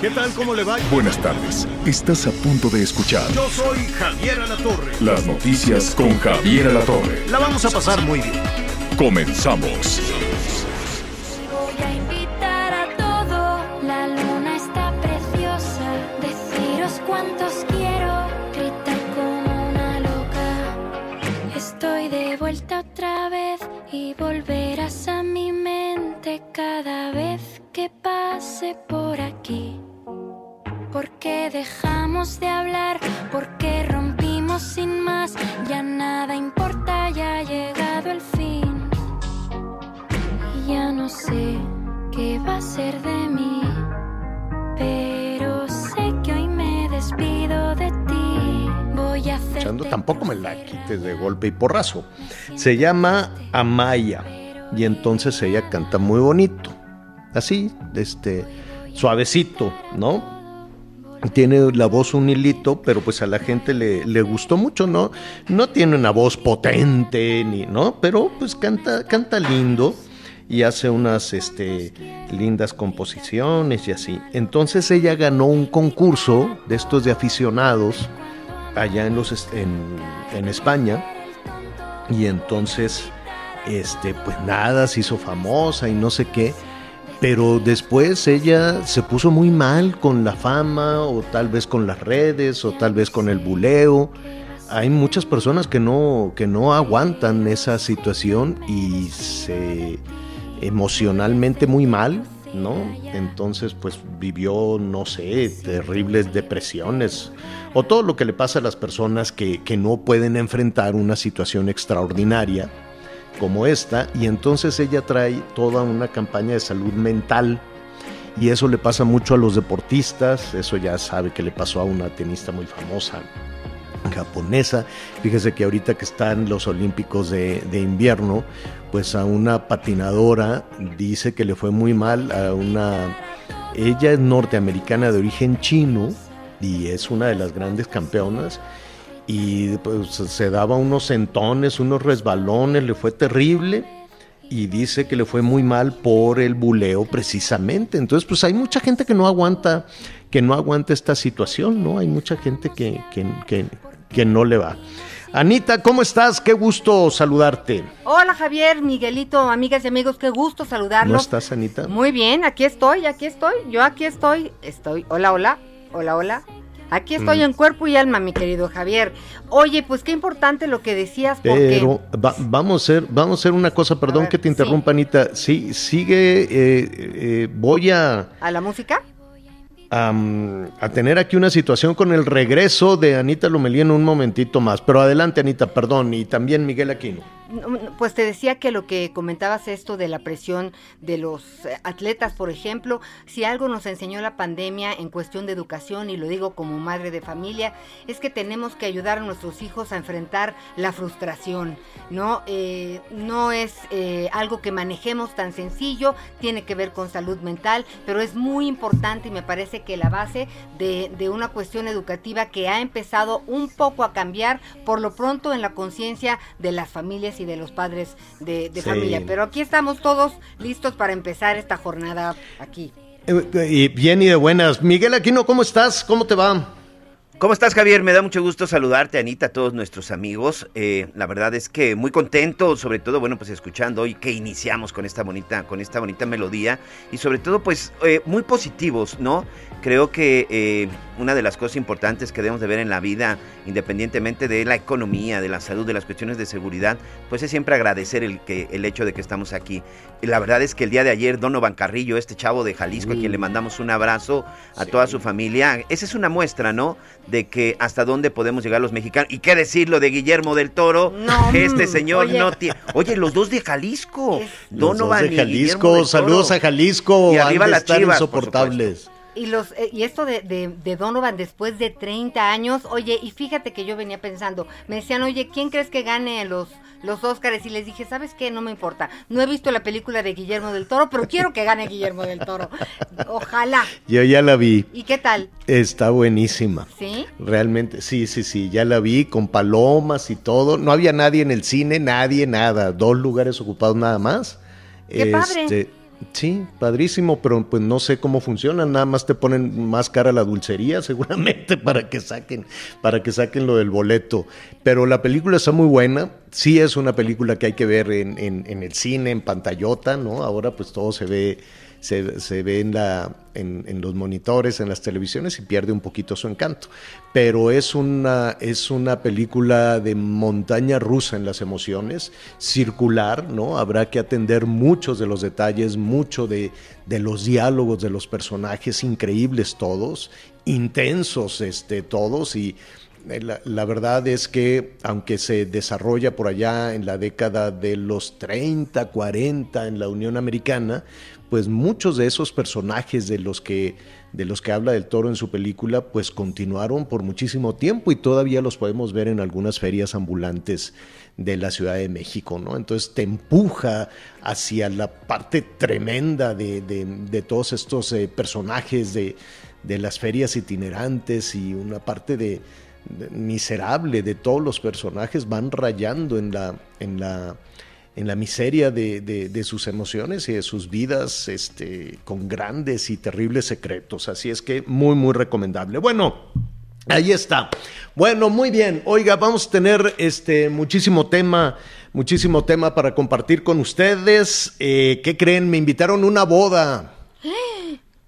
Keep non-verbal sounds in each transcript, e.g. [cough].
¿Qué tal? ¿Cómo le va? Buenas tardes. Estás a punto de escuchar Yo soy Javier Alatorre. las noticias con Javier Alatorre. La vamos a pasar muy bien. Comenzamos. Voy a invitar a todo, la luna está preciosa. Deciros cuántos quiero, gritar como una loca. Estoy de vuelta otra vez y volverás a mi mente cada vez que pase por aquí. Porque dejamos de hablar, porque rompimos sin más, ya nada importa, ya ha llegado el fin. Y ya no sé qué va a ser de mí, pero sé que hoy me despido de ti. Voy a hacer. Escuchando, tampoco me la quites de golpe y porrazo. Se llama Amaya y entonces ella canta muy bonito. Así, este, suavecito, ¿no? Tiene la voz un hilito, pero pues a la gente le, le gustó mucho, ¿no? No tiene una voz potente, ni, ¿no? Pero pues canta, canta lindo y hace unas este, lindas composiciones y así. Entonces ella ganó un concurso de estos de aficionados allá en, los, en, en España y entonces este pues nada se hizo famosa y no sé qué pero después ella se puso muy mal con la fama o tal vez con las redes o tal vez con el buleo hay muchas personas que no que no aguantan esa situación y se emocionalmente muy mal ¿no? Entonces, pues vivió, no sé, terribles depresiones o todo lo que le pasa a las personas que, que no pueden enfrentar una situación extraordinaria como esta y entonces ella trae toda una campaña de salud mental y eso le pasa mucho a los deportistas, eso ya sabe que le pasó a una tenista muy famosa japonesa. Fíjese que ahorita que están los Olímpicos de, de invierno, pues a una patinadora dice que le fue muy mal a una... Ella es norteamericana de origen chino y es una de las grandes campeonas y pues se daba unos sentones, unos resbalones, le fue terrible y dice que le fue muy mal por el buleo precisamente. Entonces, pues hay mucha gente que no aguanta, que no aguanta esta situación, ¿no? Hay mucha gente que, que, que, que no le va. Anita, ¿cómo estás? Qué gusto saludarte. Hola Javier, Miguelito, amigas y amigos, qué gusto saludarlos. ¿No estás, Anita? Muy bien, aquí estoy, aquí estoy, yo aquí estoy, estoy. Hola, hola, hola, hola. Aquí estoy Mm. en cuerpo y alma, mi querido Javier. Oye, pues qué importante lo que decías, porque Pero va- vamos, a hacer, vamos a hacer una cosa, perdón ver, que te sí. interrumpa, Anita. Sí, sigue, eh, eh, voy a, a la música. a tener aquí una situación con el regreso de Anita Lomelí en un momentito más. Pero adelante, Anita, perdón, y también Miguel Aquino. Pues te decía que lo que comentabas esto de la presión de los eh, atletas, por ejemplo, si algo nos enseñó la pandemia en cuestión de educación, y lo digo como madre de familia, es que tenemos que ayudar a nuestros hijos a enfrentar la frustración, ¿no? Eh, no es eh, algo que manejemos tan sencillo, tiene que ver con salud mental, pero es muy importante y me parece que la base de una cuestión educativa que ha empezado un poco a cambiar, por lo pronto en la conciencia de las familias y de los padres de, de Sí. familia. Pero aquí estamos todos listos para empezar esta jornada aquí. Eh, y bien y de buenas. Miguel Aquino, ¿cómo estás? ¿Cómo te va? ¿Cómo estás, Javier? Me da mucho gusto saludarte, Anita, a todos nuestros amigos. Eh, la verdad es que muy contento, sobre todo, bueno, pues escuchando hoy que iniciamos con esta bonita, con esta bonita melodía y sobre todo, pues, eh, muy positivos, ¿no? Creo que eh, una de las cosas importantes que debemos de ver en la vida, independientemente de la economía, de la salud, de las cuestiones de seguridad, pues es siempre agradecer el, que, el hecho de que estamos aquí. Y la verdad es que el día de ayer, Donovan Carrillo, este chavo de Jalisco, a quien le mandamos un abrazo a toda su familia, esa es una muestra, ¿no? De que hasta dónde podemos llegar los mexicanos. Y qué decirlo de Guillermo del Toro, No, este mm, señor oye. no tiene... Oye, los dos de Jalisco, Es- Los dos Donovan de y Guillermo Jalisco, del Toro. saludos a Jalisco, Y arriba las Chivas, insoportables. Y los eh, y esto de, de, de Donovan después de 30 años, oye, y fíjate que yo venía pensando, me decían, oye, ¿quién crees que gane los, los Óscares? Y les dije, ¿sabes qué? No me importa. No he visto la película de Guillermo del Toro, pero quiero que gane Guillermo del Toro. Ojalá. Yo ya la vi, ¿Y qué tal? está buenísima. ¿Sí? Realmente, sí, sí, sí, ya la vi con palomas y todo. No había nadie en el cine, nadie, nada. Dos lugares ocupados nada más. ¡Qué padre! Sí, padrísimo, pero pues no sé cómo funciona. Nada más te ponen más cara la dulcería, [laughs] seguramente, para que saquen, para que saquen lo del boleto. Pero la película está muy buena. Sí es una película que hay que ver en, en- en el cine, en pantallota, ¿no? Ahora pues todo se ve se, se ve en, la, en, en los monitores, en las televisiones y pierde un poquito su encanto. Pero es una, es una película de montaña rusa en las emociones, circular, ¿no? Habrá que atender muchos de los detalles, mucho de, de los diálogos de los personajes, increíbles todos, intensos este, todos y eh, la, la, verdad es que aunque se desarrolla por allá en la década de los 30, 40 en la Unión Americana, pues muchos de esos personajes de los que de los que habla del toro en su película, pues continuaron por muchísimo tiempo y todavía los podemos ver en algunas ferias ambulantes de la Ciudad de México, ¿no? Entonces te empuja hacia la parte tremenda de, de, de todos estos eh, personajes de, de las ferias itinerantes y una parte de, miserable de todos los personajes van rayando en la, en la, en la miseria de, de, de, sus emociones y de sus vidas este, con grandes y terribles secretos. Así es que muy, muy recomendable. Bueno, ahí está. Bueno, muy bien. Oiga, vamos a tener este, muchísimo tema. Muchísimo tema para compartir con ustedes. Eh, ¿Qué creen? Me invitaron a una boda. [gasps]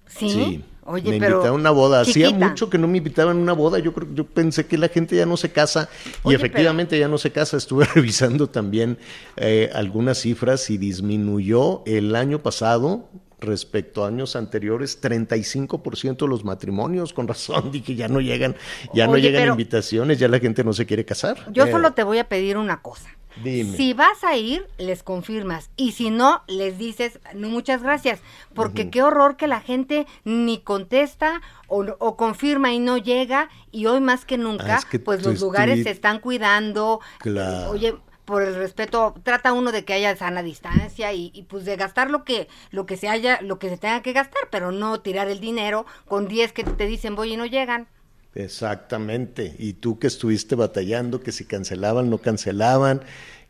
Sí. sí. Oye, me pero invitaron a una boda. chiquita. Hacía mucho que no me invitaban a una boda. Yo creo, yo pensé que la gente ya no se casa y efectivamente ya no se casa. Estuve [laughs] revisando también eh, algunas cifras y disminuyó el año pasado respecto a años anteriores 35% de los matrimonios. Con razón [laughs] dije ya no llegan, ya no llegan invitaciones, ya la gente no se quiere casar. Yo Eh, solo te voy a pedir una cosa. Dime. Si vas a ir, les confirmas. Y si no, les dices, no, muchas gracias. Porque qué horror que la gente ni contesta o, o confirma y no llega. Y hoy más que nunca, Ah, es que pues los lugares se están cuidando. Claro. Eh, Oye, por el respeto, trata uno de que haya sana distancia y, y, pues de gastar lo que lo que se haya, lo que se tenga que gastar, pero no tirar el dinero con 10 que te dicen voy y no llegan. Exactamente. Y tú que estuviste batallando, que si cancelaban, no cancelaban,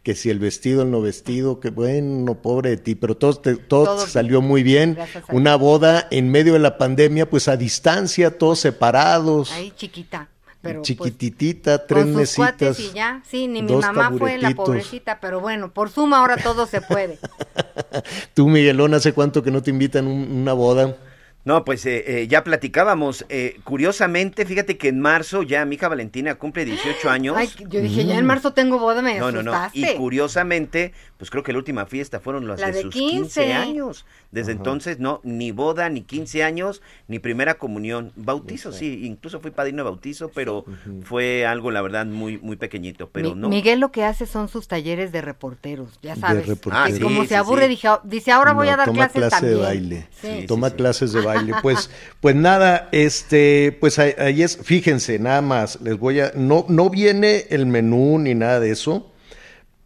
que si el vestido, el no vestido, que bueno, pobre de ti, pero todo, te- todo, Todo salió muy bien. Una boda en medio de la pandemia, pues a distancia, todos separados. Ahí chiquita. Pero, pues, Chiquititita, tres con sus cuates mesitas. y ya. Sí, ni mi dos mamá fue la pobrecita, pero bueno, por suma ahora todo se puede. [laughs] Tú, Miguelón, ¿hace cuánto que no te invitan un- una boda? No, pues eh, eh, ya platicábamos. eh, curiosamente, fíjate que en marzo ya mi hija Valentina cumple 18 [gasps] años. Ay, yo dije, ya en marzo tengo boda, me no, no, no. Y curiosamente, pues creo que la última fiesta fueron las La de, de sus 15. 15 años. Desde entonces, no, ni boda, ni 15 años, ni primera comunión. Bautizo, sí, incluso fui padrino de bautizo, pero fue algo, la verdad, muy, muy pequeñito. Pero Mi- no. Miguel lo que hace son sus talleres de reporteros, ya De sabes. reporteros. Ah, sí, como sí, se aburre, sí. dije, dice, ahora voy No, a dar toma clases clase también. de baile. Sí. toma sí. clases de baile. [laughs] Pues, pues nada, este, pues ahí, ahí es, fíjense, nada más, les voy a, no, no viene el menú ni nada de eso,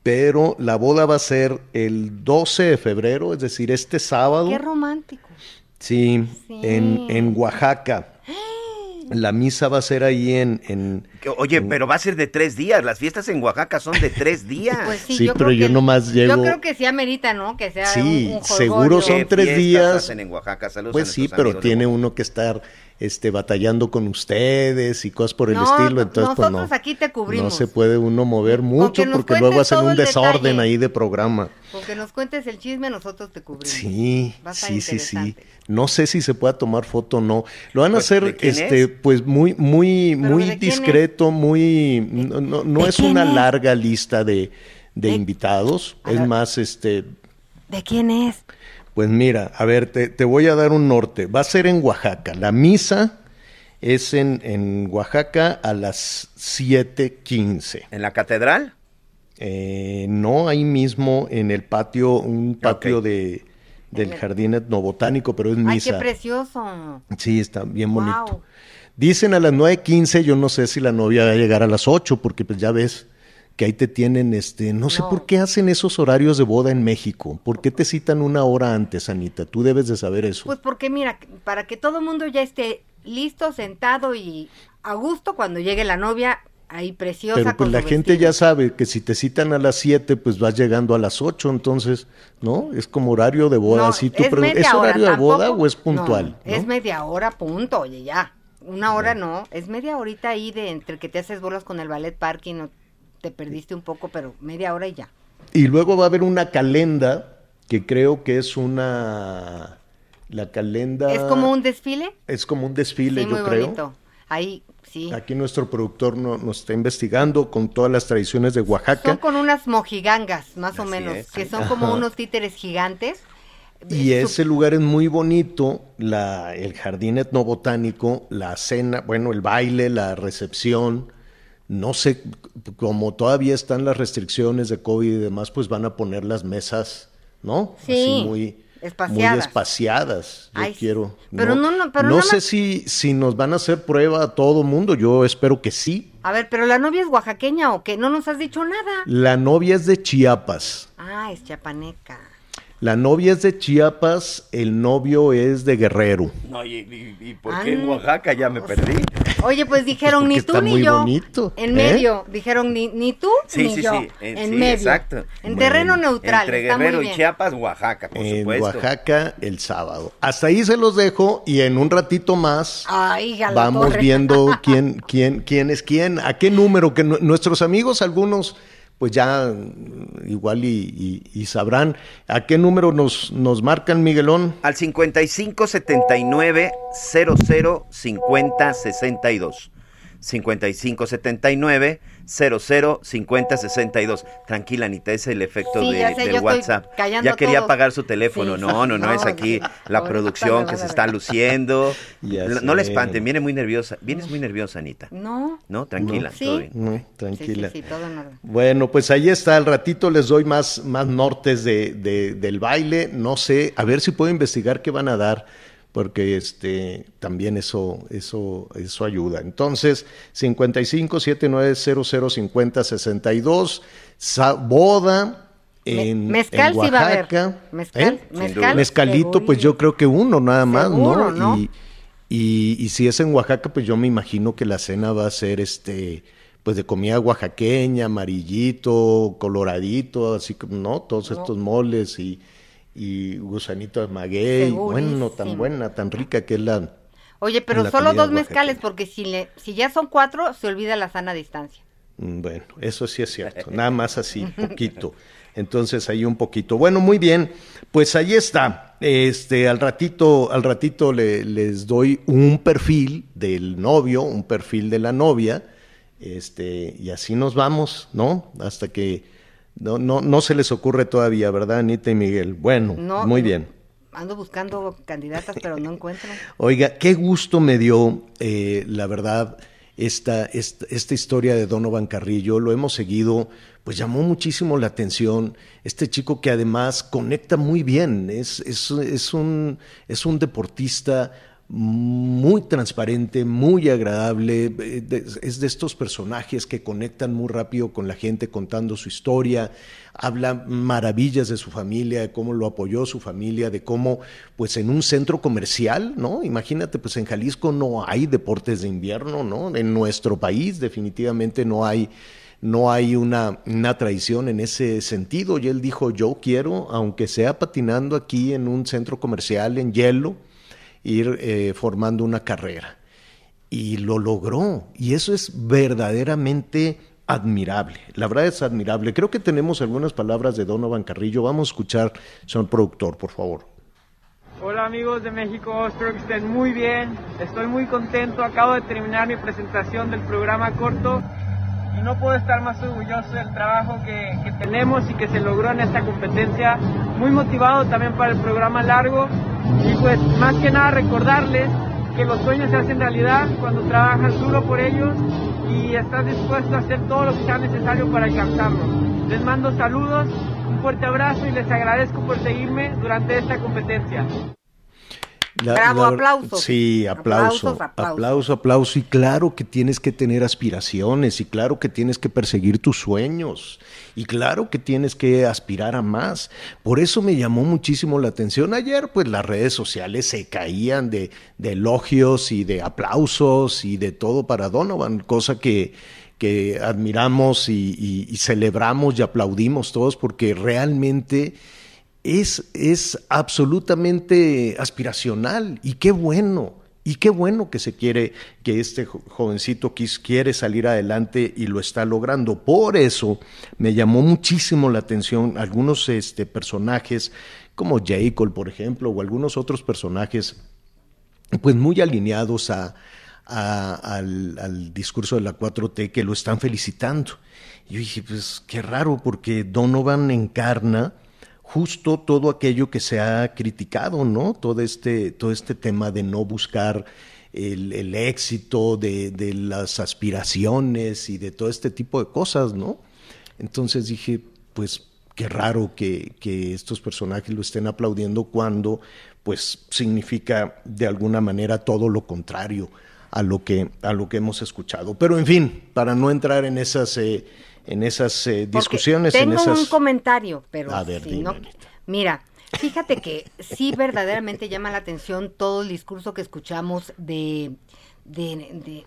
pero la boda va a ser el 12 de febrero, es decir, este sábado. Qué romántico. Sí, Sí. En, en Oaxaca. [gasps] La misa va a ser ahí en, en Oye, pero va a ser de tres días. Las fiestas en Oaxaca son de tres [laughs] días. Pues sí, Sí, yo pero creo yo que, nomás Yo llego- creo que sí amerita, ¿no? Que sea Sí, un, un seguro son ¿Qué tres días. hacen en Oaxaca? Saludos Pues sí, pero tiene uno que estar este, batallando con ustedes y cosas por el No, estilo, no, entonces pues no, aquí te no cubrimos. se puede uno mover mucho porque luego hacen un desorden detalle. ahí de programa. Con que nos cuentes el chisme, nosotros te cubrimos. Sí, sí, sí, sí. No sé si se pueda tomar foto o no. Lo van a Pues, ¿de hacer, este, es? pues muy, muy, ¿Pero muy discreto, muy, no, no- no ¿De es una es? larga lista de, de ¿De- invitados. Es ver. más, este, ¿De quién es? Pues mira, a ver, te, te voy a dar un norte. Va a ser en Oaxaca. La misa es en, en Oaxaca a las 7:15. ¿En la catedral? Eh, no ahí mismo en el patio, un patio de, del el- jardín etnobotánico, pero es Ay, qué misa. precioso. Sí, está bien bonito. Guau. Dicen a las 9.15, yo no sé si la novia va a llegar a las 8, porque pues ya ves que ahí te tienen, este, no sé por qué hacen esos horarios de boda en México. ¿Por qué te citan una hora antes, Anita? Tú debes de saber eso. Pues porque mira, para que todo el mundo ya esté listo, sentado y a gusto cuando llegue la novia, ahí preciosa. Pero pues con la gente vestido. ya sabe que si te citan a las 7, pues vas llegando a las 8, entonces, ¿no? Es como horario de boda. No, así tú es media ¿Es hora, horario de boda o es puntual? No, es media hora, punto, oye, ya. Una hora no, es media horita ahí de entre que te haces bolas con el ballet parking o te perdiste un poco, pero media hora y ya. Y luego va a haber una calenda que creo que es una... La calenda... ¿Es como un desfile? Es como un desfile, sí, yo muy creo. bonito. Ahí, sí. Aquí nuestro productor no- nos está investigando con todas las tradiciones de Oaxaca. Son con unas mojigangas, más o menos, es, que sí. son como unos títeres gigantes. Y Su- ese lugar es muy bonito, la, el jardín etnobotánico, la cena, bueno, el baile, la recepción. No sé, como todavía están las restricciones de COVID y demás, pues van a poner las mesas, ¿no? Sí, muy, espaciadas. muy espaciadas. Yo Ay, quiero. Pero no, no, pero no nada sé si, si nos van a hacer prueba a todo mundo. Yo espero que sí. A ver, pero la novia es oaxaqueña o qué? No nos has dicho nada. La novia es de Chiapas. Ah, es chapaneca. La novia es de Chiapas, el novio es de Guerrero. No, y, y- y por Ah, qué en Oaxaca ya me sea, perdí? Oye, pues dijeron ni tú está ni muy yo. bonito, En ¿eh? medio. Dijeron ni, ni tú Sí, ni sí, yo. sí, en- En sí, medio. exacto. En Bueno, terreno neutral. Entre está muy Guerrero y. Chiapas, Oaxaca, por en supuesto. Oaxaca el sábado. Hasta ahí se los dejo y en un ratito más Ay, vamos torre. viendo [laughs] quién, quién, quién es quién, a qué número, que nu- nuestros amigos, algunos, pues ya mm, igual y, y- y sabrán a qué número nos, nos marcan, Miguelón. Al 55 79 00 50 62. 55 79 00 50 62. Tranquila, Anita, ese es el efecto Sí, de- ya sé, yo del estoy WhatsApp. Ya quería todos. apagar su teléfono. Sí. No, no, no, es No, aquí no. la producción que se está luciendo. [laughs] Ya No, no le espanten, viene muy nerviosa. Vienes muy nerviosa, Anita. No. No, tranquila, Sí. todo bien. No, Sí, tranquila. sí, sí, todo en orden. Bueno, pues ahí está, al ratito les doy más, más nortes de, de- del baile, no sé, a ver si puedo investigar qué van a dar, porque este también eso, eso, eso ayuda. Entonces, 55 7900 50 62, sa- boda Me- en, mezcal en sí va a haber. Oaxaca. Mezcal, ¿eh? mezcal. Mezcalito, pues yo creo que uno nada más, Seguro, ¿no? ¿no? Y, y, y si es en Oaxaca, pues yo me imagino que la cena va a ser este, pues de comida oaxaqueña, amarillito, coloradito, así como, ¿no? Todos estos moles y, y gusanito de maguey. Bueno, tan buena, tan rica que es la. Oye, pero solo dos mezcales, porque si, le, si ya son cuatro, se olvida la sana distancia. Mm, Bueno, eso sí es cierto, nada [laughs] más así, poquito. Entonces ahí un poquito. Bueno, muy bien, pues ahí está. Este, al ratito, al ratito le- les doy un perfil del novio, un perfil de la novia, este, y así nos vamos, ¿no? Hasta que no, no, no se les ocurre todavía, ¿verdad, Anita y Miguel? Bueno, No, muy bien. Ando buscando candidatas, pero no encuentro. Oiga, qué gusto me dio, eh, la verdad, esta, esta, esta historia de Donovan Carrillo. Lo hemos seguido, pues llamó muchísimo la atención. Este chico que además conecta muy bien, es, es, es un, es un deportista muy transparente, muy agradable, eh, es de estos personajes que conectan muy rápido con la gente contando su historia, habla maravillas de su familia, de cómo lo apoyó su familia, de cómo pues en un centro comercial, ¿no? Imagínate, pues en Jalisco no hay deportes de invierno, ¿no? En nuestro país definitivamente no hay no hay una, una tradición en ese sentido. Y él dijo, yo quiero, aunque sea patinando aquí en un centro comercial en hielo, ir eh, formando una carrera. Y lo logró. Y eso es verdaderamente admirable. La verdad es admirable. Creo que tenemos algunas palabras de Donovan Carrillo. Vamos a escuchar, señor productor, por favor. Hola amigos de México, espero que estén muy bien. Estoy muy contento. Acabo de terminar mi presentación del programa corto y no puedo estar más orgulloso del trabajo que, que, tenemos y que se logró en esta competencia. Muy motivado también para el programa largo y pues más que nada recordarles que los sueños se hacen realidad cuando trabajas duro por ellos y estás dispuesto a hacer todo lo que sea necesario para alcanzarlos. Les mando saludos, un fuerte abrazo y les agradezco por seguirme durante esta competencia. La, Bravo, la, aplausos. Sí, aplauso, aplausos, aplauso, aplauso, aplauso. Y claro que tienes que tener aspiraciones, y claro que tienes que perseguir tus sueños, y claro que tienes que aspirar a más. Por eso me llamó muchísimo la atención. Ayer, pues las redes sociales se caían de, de elogios y de aplausos y de todo para Donovan, cosa que, que admiramos y, y, y celebramos y aplaudimos todos porque realmente es, es absolutamente aspiracional y qué bueno. Y qué bueno que se quiere, que este jovencito quiere salir adelante y lo está logrando. Por eso me llamó muchísimo la atención algunos este, personajes como Jacob, por ejemplo, o algunos otros personajes, pues muy alineados a, al, al, discurso de la 4T que lo están felicitando. Y yo dije, pues qué raro, porque Donovan encarna justo todo aquello que se ha criticado, ¿no? Todo este, todo este tema de no buscar el, éxito, de, las aspiraciones y de todo este tipo de cosas, ¿no? Entonces dije, pues qué raro que, que estos personajes lo estén aplaudiendo cuando, pues, significa de alguna manera todo lo contrario a lo que, a lo que hemos escuchado. Pero en fin, para no entrar en esas... Eh, en esas eh, discusiones. Tengo en esas... un comentario, pero A ver, si dime, no, mira, fíjate que sí verdaderamente llama la atención todo el discurso que escuchamos de, de, de,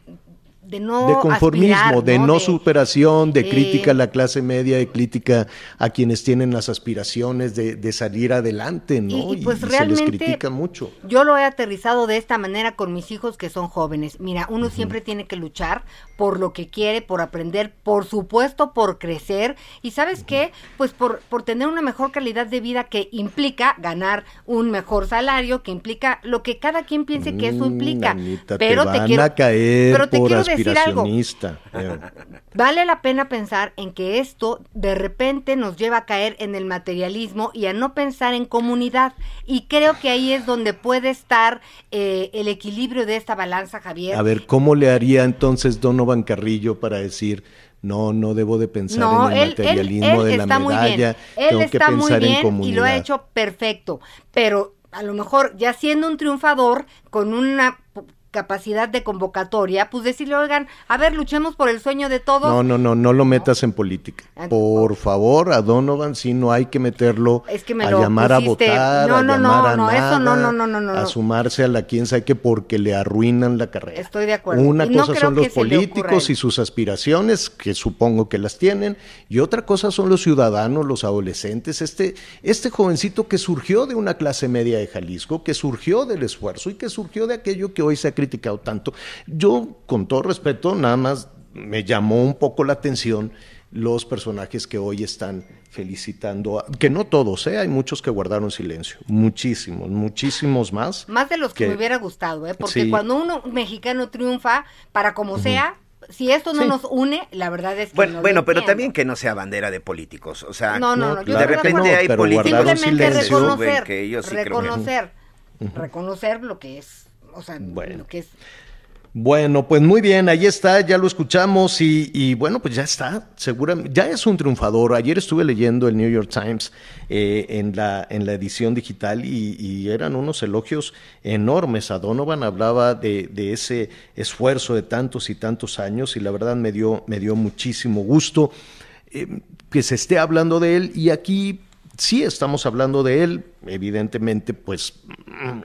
de no de conformismo, aspirar, de ¿no? no De- superación, de crítica a la clase media, de crítica a quienes tienen las aspiraciones de, de salir adelante, ¿no? Y- y pues se les realmente- critica mucho. Yo lo he aterrizado de esta manera con mis hijos que son jóvenes. Mira, uno siempre tiene que luchar por lo que quiere, por aprender, por supuesto por crecer y sabes qué, pues por, por tener una mejor calidad de vida que implica ganar un mejor salario, que implica lo que cada quien piense que eso Mm, implica. Anita, pero te te, van quiero, a caer pero te por quiero decir algo. [laughs] Vale la pena pensar en que esto de repente nos lleva a caer en el materialismo y a no pensar en comunidad. Y creo que ahí es donde puede estar eh, el equilibrio de esta balanza, Javier. A ver, ¿cómo le haría entonces Donovan Carrillo para decir, no, no debo de pensar No, en el él, materialismo él de la está muy medalla, tengo que está muy pensar en bien comunidad? y lo ha hecho perfecto. Pero a lo mejor ya siendo un triunfador con una capacidad de convocatoria, pues decirle, oigan, a ver, luchemos por el sueño de todos. No, no, no, no lo metas en política. Ah, Por favor, a Donovan sí no hay que meterlo Es que me a llamar pusiste- a votar, No, a no, llamar no, a no, eso no, no, no, no, no, a sumarse a la quién sabe qué porque le arruinan la carrera. Estoy de acuerdo. Una Y cosa son los a políticos y sus aspiraciones, que supongo que las tienen, y otra cosa son los ciudadanos, los adolescentes, este, este jovencito que surgió de una clase media de Jalisco, que surgió del esfuerzo y que surgió de aquello que hoy se ha criticado tanto. Yo, con todo respeto, nada más me llamó un poco la atención los personajes que hoy están felicitando, a- que no todos, ¿eh? hay muchos que guardaron silencio, muchísimos, muchísimos más. Más de los que, que- me hubiera gustado, ¿eh? Porque Sí. cuando uno un mexicano triunfa, para como sea, si esto no Sí. nos une, la verdad es que Bueno, no bueno pero entiendo. también que no sea bandera de políticos. O sea, No, no, No, no, yo claro de repente no, hay políticos Simplemente silencio. reconocer, que ellos sí creo que- reconocer, reconocer lo que es, o sea, Bueno. lo que es. Bueno, pues muy bien, ahí está, ya lo escuchamos y, y bueno, pues ya está, seguramente, ya es un triunfador. Ayer estuve leyendo el New York Times eh, en, la, en la edición digital y, y eran unos elogios enormes. A Donovan hablaba de, de ese esfuerzo de tantos y tantos años y la verdad me dio, me dio muchísimo gusto eh, que se esté hablando de él y aquí sí estamos hablando de él, evidentemente pues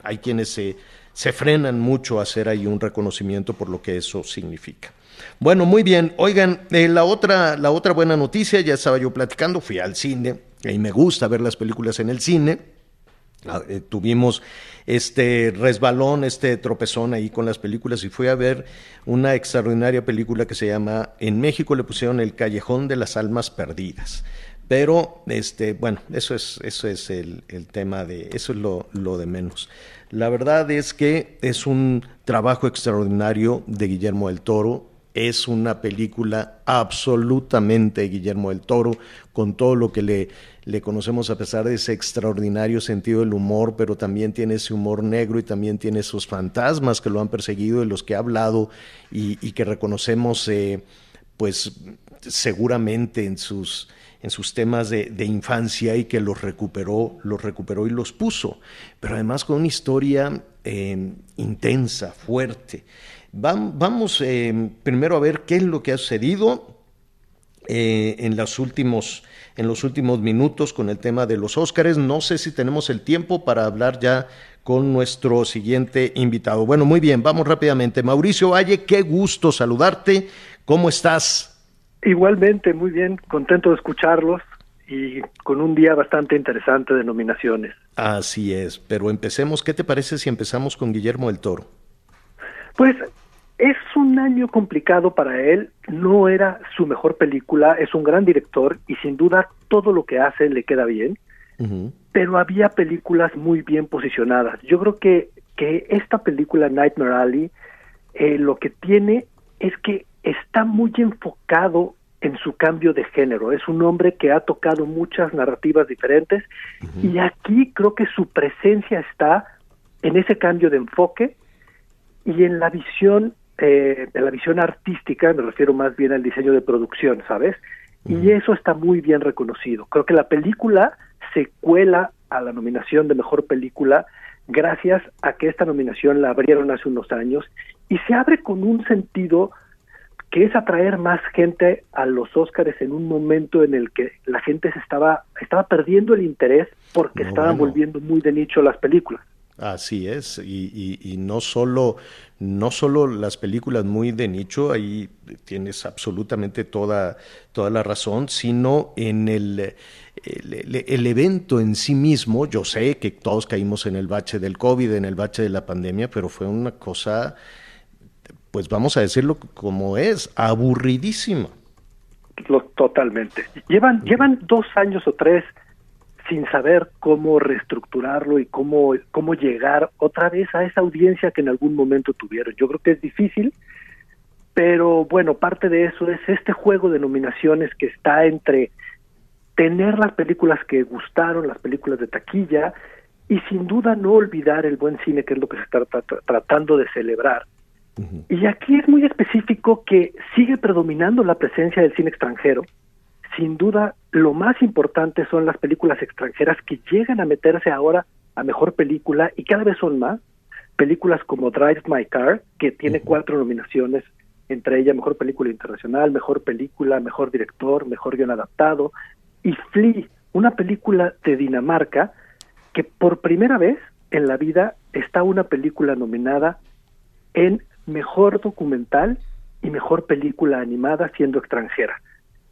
hay quienes se, se frenan mucho a hacer ahí un reconocimiento por lo que eso significa. Bueno, muy bien. Oigan, eh, la, otra, la otra buena noticia, ya estaba yo platicando, fui al cine y me gusta ver las películas en el cine. Ah, eh, tuvimos este resbalón, este tropezón ahí con las películas y fui a ver una extraordinaria película que se llama, en México le pusieron El Callejón de las Almas Perdidas. Pero, este, bueno, eso es, eso es el, el tema de, eso es lo, lo, de menos. La verdad es que es un trabajo extraordinario de Guillermo del Toro. Es una película absolutamente Guillermo del Toro, con todo lo que le, le conocemos a pesar de ese extraordinario sentido del humor, pero también tiene ese humor negro y también tiene esos fantasmas que lo han perseguido, de los que ha hablado y, que reconocemos, eh, pues seguramente en sus en sus temas de, infancia y que los recuperó, los recuperó y los puso, pero además con una historia eh, intensa, fuerte. Vam, vamos eh, primero a ver qué es lo que ha sucedido eh, en, los últimos, en los últimos minutos con el tema de los Óscares. No sé si tenemos el tiempo para hablar ya con nuestro siguiente invitado. Bueno, muy bien, vamos rápidamente. Mauricio Valle, qué gusto saludarte. ¿Cómo estás? Igualmente, muy bien, contento de escucharlos y con un día bastante interesante de nominaciones. Así es, pero empecemos, ¿qué te parece si empezamos con Guillermo del Toro? Pues es un año complicado para él, no era su mejor película, es un gran director y sin duda todo lo que hace le queda bien, uh -huh. pero había películas muy bien posicionadas. Yo creo que, que esta película Nightmare Alley eh, lo que tiene es que está muy enfocado en su cambio de género. Es un hombre que ha tocado muchas narrativas diferentes uh -huh. y aquí creo que su presencia está en ese cambio de enfoque y en la visión, eh, en la visión artística, me refiero más bien al diseño de producción, ¿sabes? Uh -huh. Y eso está muy bien reconocido. Creo que la película se cuela a la nominación de mejor película gracias a que esta nominación la abrieron hace unos años y se abre con un sentido que es atraer más gente a los Óscares en un momento en el que la gente se estaba estaba perdiendo el interés porque estaban volviendo muy de nicho las películas. Así es, y, y, y, no solo no solo las películas muy de nicho, ahí tienes absolutamente toda, toda la razón, sino en el, el, el, evento en sí mismo, yo sé que todos caímos en el bache del COVID, en el bache de la pandemia, pero fue una cosa pues vamos a decirlo como es, aburridísima. Totalmente. Llevan, llevan dos años o tres sin saber cómo reestructurarlo y cómo, cómo llegar otra vez a esa audiencia que en algún momento tuvieron. Yo creo que es difícil, pero bueno, parte de eso es este juego de nominaciones que está entre tener las películas que gustaron, las películas de taquilla, y sin duda no olvidar el buen cine, que es lo que se está tratando de celebrar Uh -huh. Y aquí es muy específico que sigue predominando la presencia del cine extranjero. Sin duda, lo más importante son las películas extranjeras que llegan a meterse ahora a mejor película y cada vez son más. Películas como Drive My Car, que tiene uh -huh. cuatro nominaciones, entre ellas mejor película internacional, mejor película, mejor director, mejor guion adaptado, y Flea, una película de Dinamarca que por primera vez en la vida está una película nominada en mejor documental y mejor película animada siendo extranjera.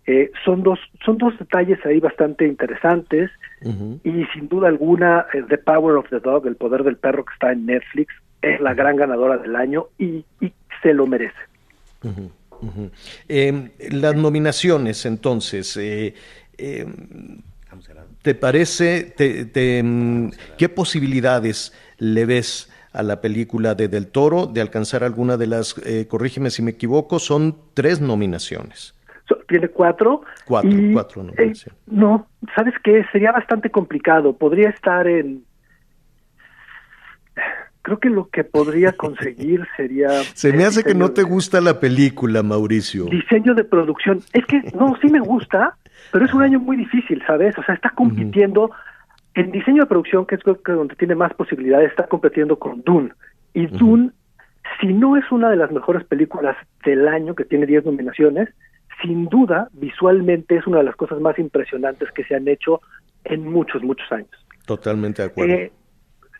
Eh, son dos son dos detalles ahí bastante interesantes uh -huh. y sin duda alguna eh, The Power of the Dog, el poder del perro que está en Netflix, es la gran ganadora del año y, y se lo merece. Uh -huh. Uh -huh. eh, las nominaciones, entonces, eh, ¿te parece, te, te, qué posibilidades le ves a la película de Del Toro de alcanzar alguna de las, eh, corrígeme si me equivoco, son tres nominaciones. Tiene cuatro. Cuatro, y, cuatro nominaciones. Eh, no, ¿sabes qué? Sería bastante complicado. Podría estar en... Creo que lo que podría [laughs] conseguir sería... Se me hace que no te gusta la película, Mauricio. Diseño de producción. Es que, no, sí me gusta, pero es un año muy difícil, ¿sabes? O sea, está compitiendo... Uh -huh en diseño de producción, que es donde tiene más posibilidades, está compitiendo con Dune. Y Dune, uh -huh. si no es una de las mejores películas del año, que tiene 10 nominaciones, sin duda, visualmente es una de las cosas más impresionantes que se han hecho en muchos, muchos años. Totalmente de acuerdo. Eh,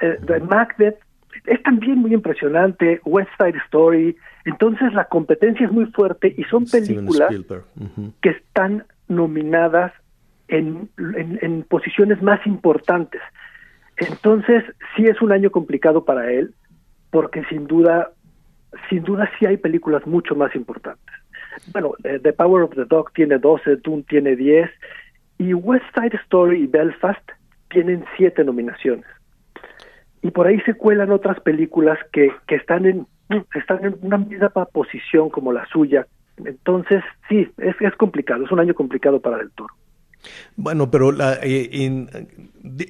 eh, uh -huh. Macbeth es también muy impresionante, West Side Story, entonces la competencia es muy fuerte y son películas uh -huh. que están nominadas en, posiciones más importantes. Entonces, sí es un año complicado para él, porque sin duda, sin duda sí hay películas mucho más importantes. Bueno, eh, The Power of the Dog tiene 12, Dune tiene 10, y West Side Story y Belfast tienen 7 nominaciones. Y por ahí se cuelan otras películas que, que están en están en una misma posición como la suya. Entonces, sí, es, es complicado, es un año complicado para el Toro. Bueno, pero la, eh,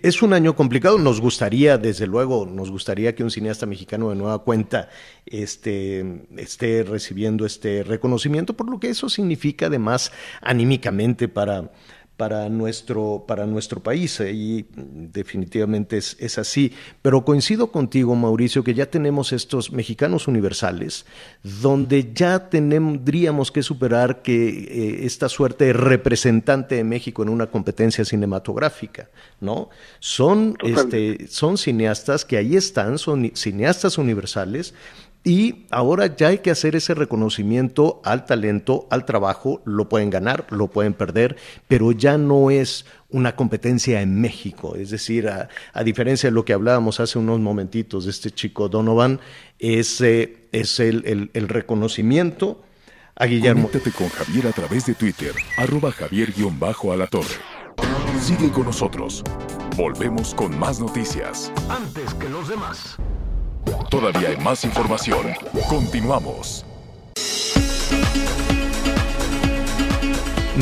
es un año complicado. Nos gustaría, desde luego, nos gustaría que un cineasta mexicano de nueva cuenta este, esté recibiendo este reconocimiento, por lo que eso significa además anímicamente para, para nuestro, para nuestro país eh, y definitivamente es, es, así. Pero coincido contigo, Mauricio, que ya tenemos estos mexicanos universales, donde ya tendríamos que superar que eh, esta suerte de representante de México en una competencia cinematográfica, ¿no? Son, este, son cineastas que ahí están, son cineastas universales, y ahora ya hay que hacer ese reconocimiento al talento, al trabajo, lo pueden ganar, lo pueden perder, pero ya no es una competencia en México. Es decir, a, diferencia de lo que hablábamos hace unos momentitos de este chico Donovan, es, es el, el, reconocimiento a Guillermo. Conéctate con Javier a través de Twitter, arroba javier-alatorre. Sigue con nosotros. Volvemos con más noticias. Antes que los demás. Todavía hay más información. Continuamos.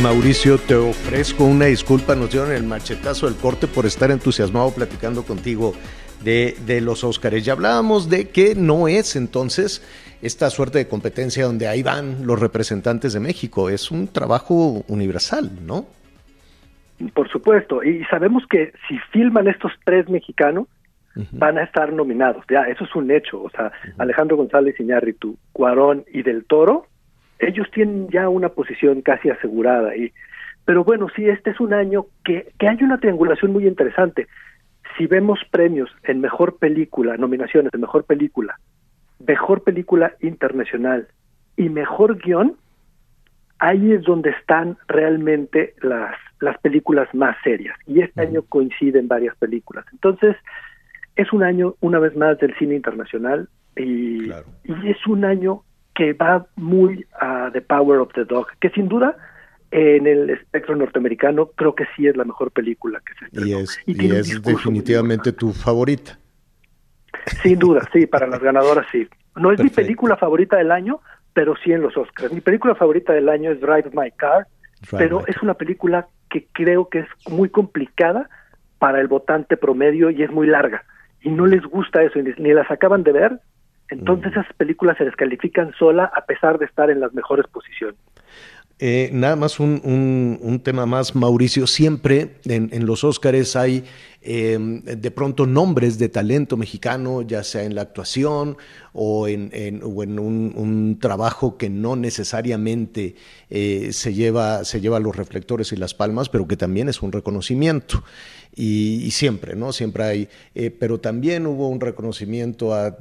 Mauricio, te ofrezco una disculpa. Nos dieron el machetazo del corte por estar entusiasmado platicando contigo de, de los Óscares. Ya hablábamos de que no es entonces esta suerte de competencia donde ahí van los representantes de México. Es un trabajo universal, ¿no? Por supuesto. Y sabemos que si filman estos tres mexicanos, van a estar nominados. Ya, eso es un hecho. O sea, Alejandro González Iñárritu, Cuarón y Del Toro, ellos tienen ya una posición casi asegurada. Y, pero bueno, sí, este es un año que, que hay una triangulación muy interesante. Si vemos premios en mejor película, nominaciones de mejor película, mejor película internacional y mejor guion, ahí es donde están realmente las, las películas más serias. Y este año coinciden varias películas. Entonces, es un año, una vez más, del cine internacional y, y es un año que va muy a The Power of the Dog, que sin duda en el espectro norteamericano creo que sí es la mejor película que se estrenó. Y es, y es definitivamente tu favorita. Sin duda, sí, para las ganadoras sí. No es mi película favorita del año, pero sí en los Oscars. Mi película favorita del año es Drive My Car, pero es una película que creo que es muy complicada para el votante promedio y es muy larga y no les gusta eso, ni las acaban de ver, entonces esas películas se descalifican sola a pesar de estar en las mejores posiciones. Eh, nada más un, un, tema más, Mauricio. Siempre en, en los Óscares hay em, de pronto nombres de talento mexicano, ya sea en la actuación o en, un, trabajo que no necesariamente eh, se, lleva, se lleva los reflectores y las palmas, pero que también es un reconocimiento y, siempre, ¿no? Siempre hay, eh, pero también hubo un reconocimiento a,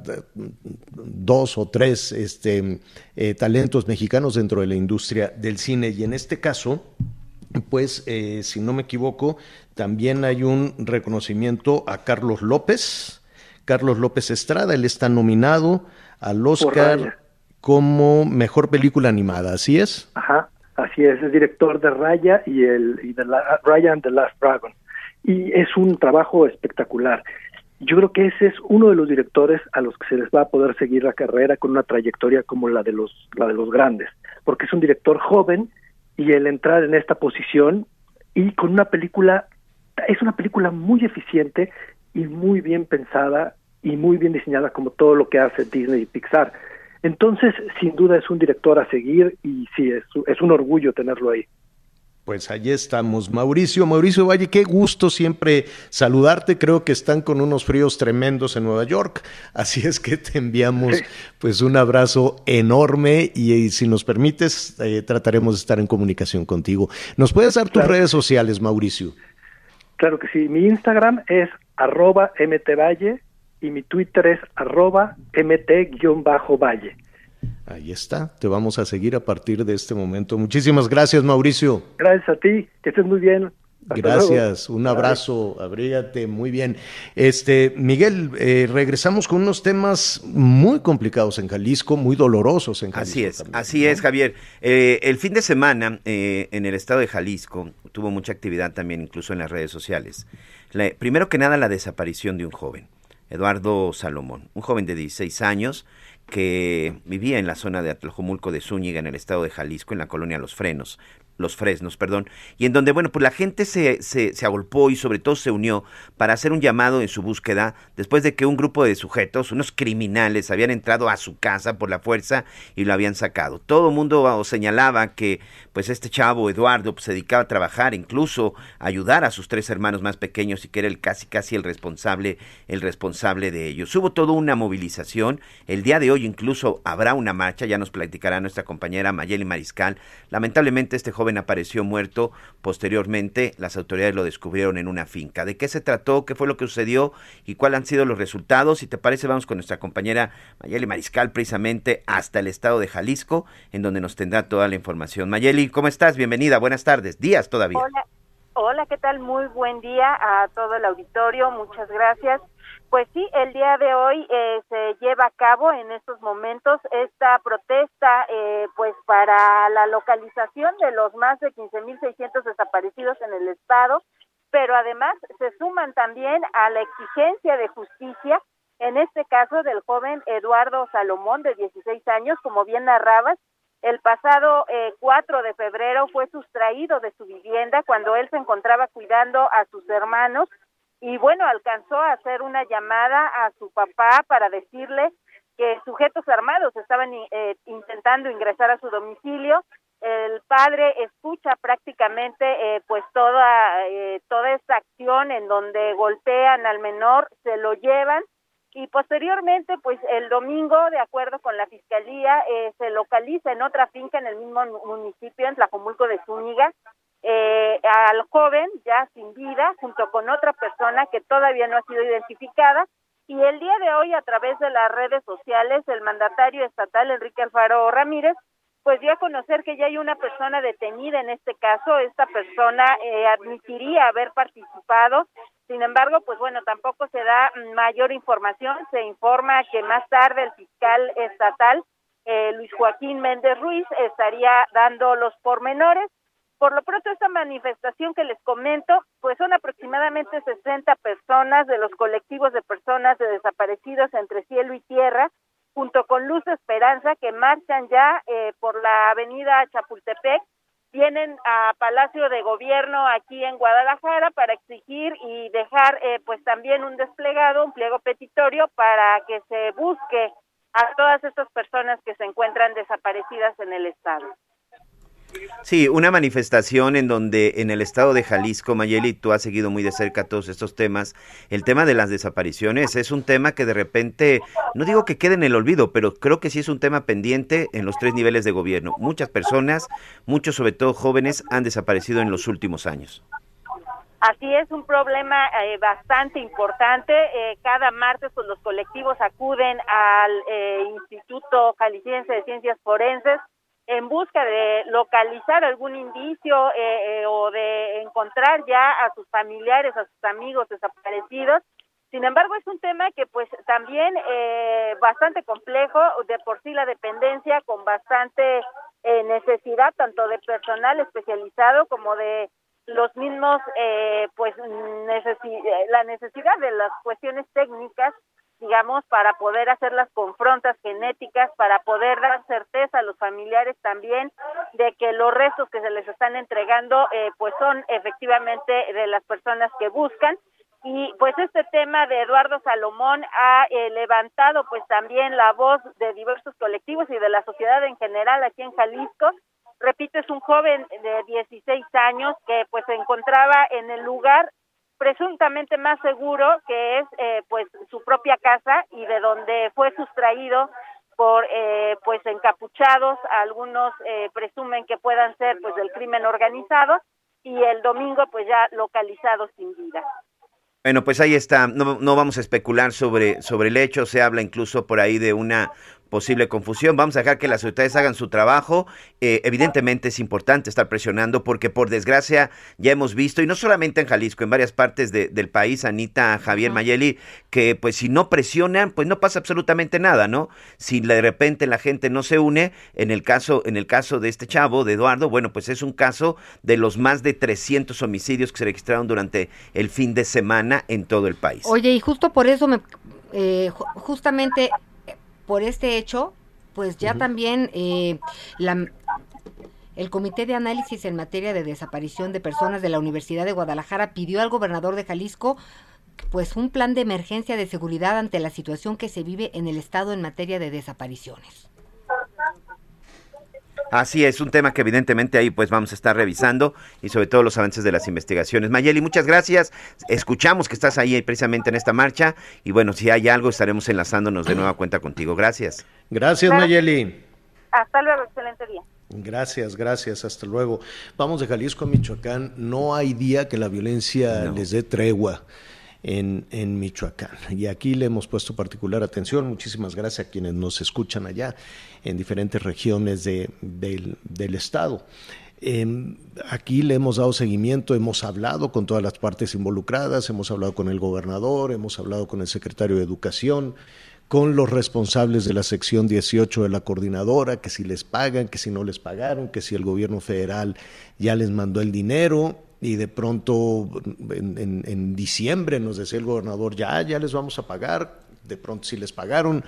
dos o tres este, eh, talentos mexicanos dentro de la industria del cine y en este caso, pues, eh, si no me equivoco, también hay un reconocimiento a Carlos López, Carlos López Estrada, él está nominado al Oscar como mejor película animada, ¿así es? Ajá, así es, es director de Raya y el y de la, Raya and the Last Dragon y es un trabajo espectacular. Yo creo que ese es uno de los directores a los que se les va a poder seguir la carrera con una trayectoria como la de los la de los grandes, porque es un director joven y el entrar en esta posición y con una película es una película muy eficiente y muy bien pensada y muy bien diseñada como todo lo que hace Disney y Pixar. Entonces, sin duda es un director a seguir y sí, es, es un orgullo tenerlo ahí. Pues allí estamos. Mauricio, Mauricio Valle, qué gusto siempre saludarte. Creo que están con unos fríos tremendos en Nueva York. [laughs] Así es que te enviamos pues un abrazo enorme y, si nos permites, eh, trataremos de estar en comunicación contigo. ¿Nos puedes dar tus redes sociales, Mauricio? Claro que sí. Mi Instagram es arroba mtvalle y mi Twitter es arroba mt-valle. Ahí está, te vamos a seguir a partir de este momento. Muchísimas gracias, Mauricio. Gracias a ti, que estés muy bien. Gracias, un abrazo, abrígate, muy bien. Este, Miguel, eh, regresamos con unos temas muy complicados en Jalisco, muy dolorosos en Jalisco. Así es, así es, Javier. Eh, el fin de semana eh, en el estado de Jalisco tuvo mucha actividad también, incluso en las redes sociales. primero que nada, la desaparición de un joven, Eduardo Salomón, un joven de 16 años que vivía en la zona de Atlajomulco de Zúñiga, en el estado de Jalisco, en la colonia Los Frenos los fresnos, perdón, y en donde, bueno, pues la gente se, se, se, agolpó y sobre todo se unió para hacer un llamado en su búsqueda después de que un grupo de sujetos, unos criminales, habían entrado a su casa por la fuerza y lo habían sacado. Todo el mundo señalaba que pues este chavo Eduardo pues, se dedicaba a trabajar, incluso a ayudar a sus tres hermanos más pequeños y que era el casi casi el responsable, el responsable de ellos. Hubo toda una movilización, el día de hoy incluso habrá una marcha, ya nos platicará nuestra compañera Mayeli Mariscal. Lamentablemente este joven apareció muerto, posteriormente las autoridades lo descubrieron en una finca. ¿De qué se trató? ¿Qué fue lo que sucedió? ¿Y cuáles han sido los resultados? Si te parece, vamos con nuestra compañera Mayeli Mariscal precisamente hasta el estado de Jalisco, en donde nos tendrá toda la información. Mayeli, ¿cómo estás? Bienvenida, buenas tardes, días todavía. Hola, hola, ¿qué tal? Muy buen día a todo el auditorio, muchas gracias. Pues sí, el día de hoy eh, se lleva a cabo en estos momentos esta protesta, eh, pues para la localización de los más de 15.600 desaparecidos en el estado, pero además se suman también a la exigencia de justicia, en este caso del joven Eduardo Salomón, de 16 años, como bien narrabas, el pasado eh, 4 de febrero fue sustraído de su vivienda cuando él se encontraba cuidando a sus hermanos y bueno, alcanzó a hacer una llamada a su papá para decirle que sujetos armados estaban eh, intentando ingresar a su domicilio. El padre escucha prácticamente eh, pues toda eh, toda esta acción en donde golpean al menor, se lo llevan y posteriormente, pues el domingo, de acuerdo con la fiscalía, eh, se localiza en otra finca en el mismo municipio, en Tlajomulco de Zúñiga, eh, al joven ya sin vida, junto con otra persona que todavía no ha sido identificada. Y el día de hoy, a través de las redes sociales, el mandatario estatal, Enrique Alfaro Ramírez, pues dio a conocer que ya hay una persona detenida en este caso. Esta persona eh, admitiría haber participado sin embargo, pues bueno, tampoco se da mayor información. Se informa que más tarde el fiscal estatal, eh, Luis Joaquín Méndez Ruiz, estaría dando los pormenores. Por lo pronto, esta manifestación que les comento, pues son aproximadamente 60 personas de los colectivos de personas de desaparecidos entre cielo y tierra, junto con Luz Esperanza, que marchan ya eh, por la avenida Chapultepec vienen a Palacio de Gobierno aquí en Guadalajara para exigir y dejar eh, pues también un desplegado, un pliego petitorio para que se busque a todas estas personas que se encuentran desaparecidas en el estado. Sí, una manifestación en donde en el estado de Jalisco, Mayeli, tú has seguido muy de cerca todos estos temas. El tema de las desapariciones es un tema que de repente, no digo que quede en el olvido, pero creo que sí es un tema pendiente en los tres niveles de gobierno. Muchas personas, muchos sobre todo jóvenes, han desaparecido en los últimos años. Así es, un problema eh, bastante importante. Eh, cada martes pues, los colectivos acuden al eh, Instituto Jalisciense de Ciencias Forenses en busca de localizar algún indicio eh, eh, o de encontrar ya a sus familiares, a sus amigos desaparecidos. Sin embargo, es un tema que pues también eh, bastante complejo, de por sí la dependencia con bastante eh, necesidad tanto de personal especializado como de los mismos, eh, pues la necesidad de las cuestiones técnicas digamos, para poder hacer las confrontas genéticas, para poder dar certeza a los familiares también de que los restos que se les están entregando, eh, pues son efectivamente de las personas que buscan. Y pues este tema de Eduardo Salomón ha eh, levantado pues también la voz de diversos colectivos y de la sociedad en general aquí en Jalisco. Repito, es un joven de 16 años que pues se encontraba en el lugar presuntamente más seguro que es eh, pues su propia casa y de donde fue sustraído por eh, pues encapuchados algunos eh, presumen que puedan ser pues del crimen organizado y el domingo pues ya localizados sin vida bueno, pues ahí está. No, no, vamos a especular sobre, sobre el hecho. Se habla incluso por ahí de una posible confusión. Vamos a dejar que las autoridades hagan su trabajo. Eh, evidentemente es importante estar presionando porque por desgracia ya hemos visto, y no solamente en Jalisco, en varias partes de- del país, Anita, Javier Mayeli, que pues si no presionan, pues no pasa absolutamente nada, ¿no? Si de repente la gente no se une, en el caso, en el caso de este chavo, de Eduardo, bueno, pues es un caso de los más de 300 homicidios que se registraron durante el fin de semana en todo el país. Oye, y justo por eso, me, eh, ju- justamente por este hecho, pues ya también eh, la, el Comité de Análisis en Materia de Desaparición de Personas de la Universidad de Guadalajara pidió al gobernador de Jalisco pues un plan de emergencia de seguridad ante la situación que se vive en el estado en materia de desapariciones. Así es, un tema que evidentemente ahí pues vamos a estar revisando y sobre todo los avances de las investigaciones. Mayeli, muchas gracias. Escuchamos que estás ahí precisamente en esta marcha y bueno, si hay algo estaremos enlazándonos de nueva cuenta contigo. Gracias. Gracias. Mayeli. Hasta luego, excelente día. Gracias, gracias, hasta luego. Vamos de Jalisco a Michoacán. No hay día que la violencia No. les dé tregua en, Michoacán. Y aquí le hemos puesto particular atención. Muchísimas gracias a quienes nos escuchan allá en diferentes regiones de- del, del estado. Em, aquí le hemos dado seguimiento, hemos hablado con todas las partes involucradas, hemos hablado con el gobernador, hemos hablado con el secretario de Educación, con los responsables de la sección 18 de la coordinadora, que si les pagan, que si no les pagaron, que si el gobierno federal ya les mandó el dinero y de pronto en, en- diciembre nos decía el gobernador, ya, ya les vamos a pagar, de pronto sí les pagaron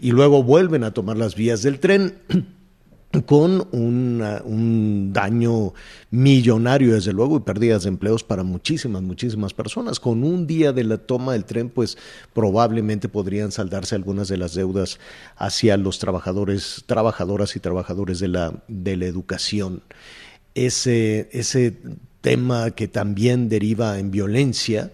y luego vuelven a tomar las vías del tren [clears throat] con una- un daño millonario, desde luego, y pérdidas de empleos para muchísimas, muchísimas personas. Con un día de la toma del tren, pues probablemente podrían saldarse algunas de las deudas hacia los trabajadores, trabajadoras y trabajadores de la, de la educación. Ese, ese tema que también deriva en violencia,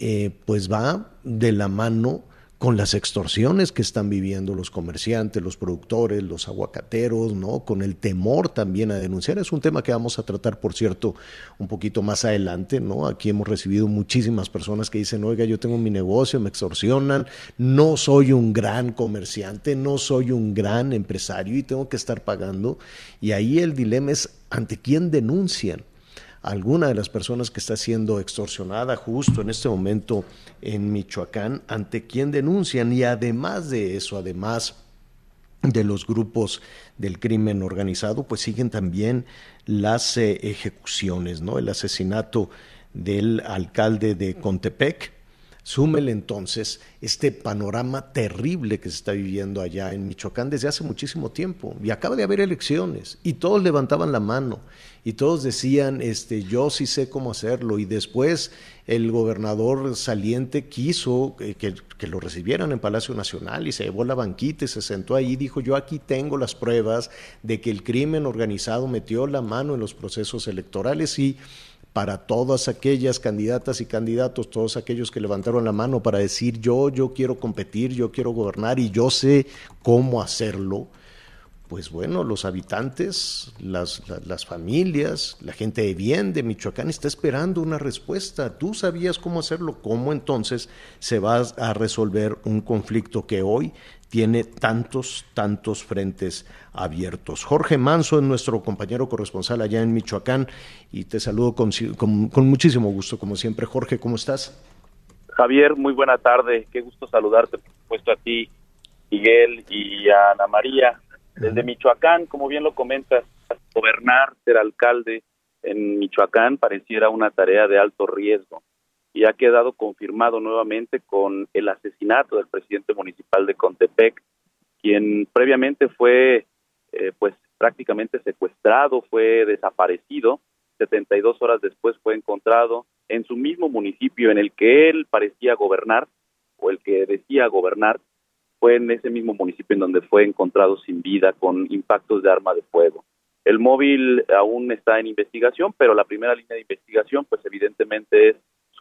eh, pues va de la mano con las extorsiones que están viviendo los comerciantes, los productores, los aguacateros, ¿no? Con el temor también a denunciar. Es un tema que vamos a tratar, por cierto, un poquito más adelante, ¿no? Aquí hemos recibido muchísimas personas que dicen, oiga, yo tengo mi negocio, me extorsionan, no soy un gran comerciante, no soy un gran empresario y tengo que estar pagando. Y ahí el dilema es ante quién denuncian alguna de las personas que está siendo extorsionada justo en este momento en Michoacán, ante quién denuncian y además de eso, además de los grupos del crimen organizado, pues siguen también las eh, ejecuciones, ¿no? El asesinato del alcalde de Contepec. Súmele entonces este panorama terrible que se está viviendo allá en Michoacán desde hace muchísimo tiempo. Y acaba de haber elecciones y todos levantaban la mano y todos decían, este, yo sí sé cómo hacerlo. Y después el gobernador saliente quiso eh, que, que lo recibieran en Palacio Nacional y se llevó la banquita y se sentó ahí y dijo, yo aquí tengo las pruebas de que el crimen organizado metió la mano en los procesos electorales y para todas aquellas candidatas y candidatos, todos aquellos que levantaron la mano para decir yo, yo quiero competir, yo quiero gobernar y yo sé cómo hacerlo, pues bueno, los habitantes, las, la- las familias, la gente de bien de Michoacán está esperando una respuesta. Tú sabías cómo hacerlo, cómo entonces se va a resolver un conflicto que hoy tiene tantos, tantos frentes abiertos. Jorge Manso es nuestro compañero corresponsal allá en Michoacán y te saludo con, con- con muchísimo gusto, como siempre. Jorge, ¿cómo estás? Javier, muy buena tarde. Qué gusto saludarte, por supuesto, a ti, Miguel y a Ana María. Desde Michoacán, como bien lo comentas, gobernar, ser alcalde en Michoacán pareciera una tarea de alto riesgo y ha quedado confirmado nuevamente con el asesinato del presidente municipal de Contepec, quien previamente fue eh, pues prácticamente secuestrado, fue desaparecido, 72 horas después fue encontrado en su mismo municipio en el que él parecía gobernar o el que decía gobernar, fue en ese mismo municipio en donde fue encontrado sin vida con impactos de arma de fuego. El móvil aún está en investigación, pero la primera línea de investigación pues evidentemente es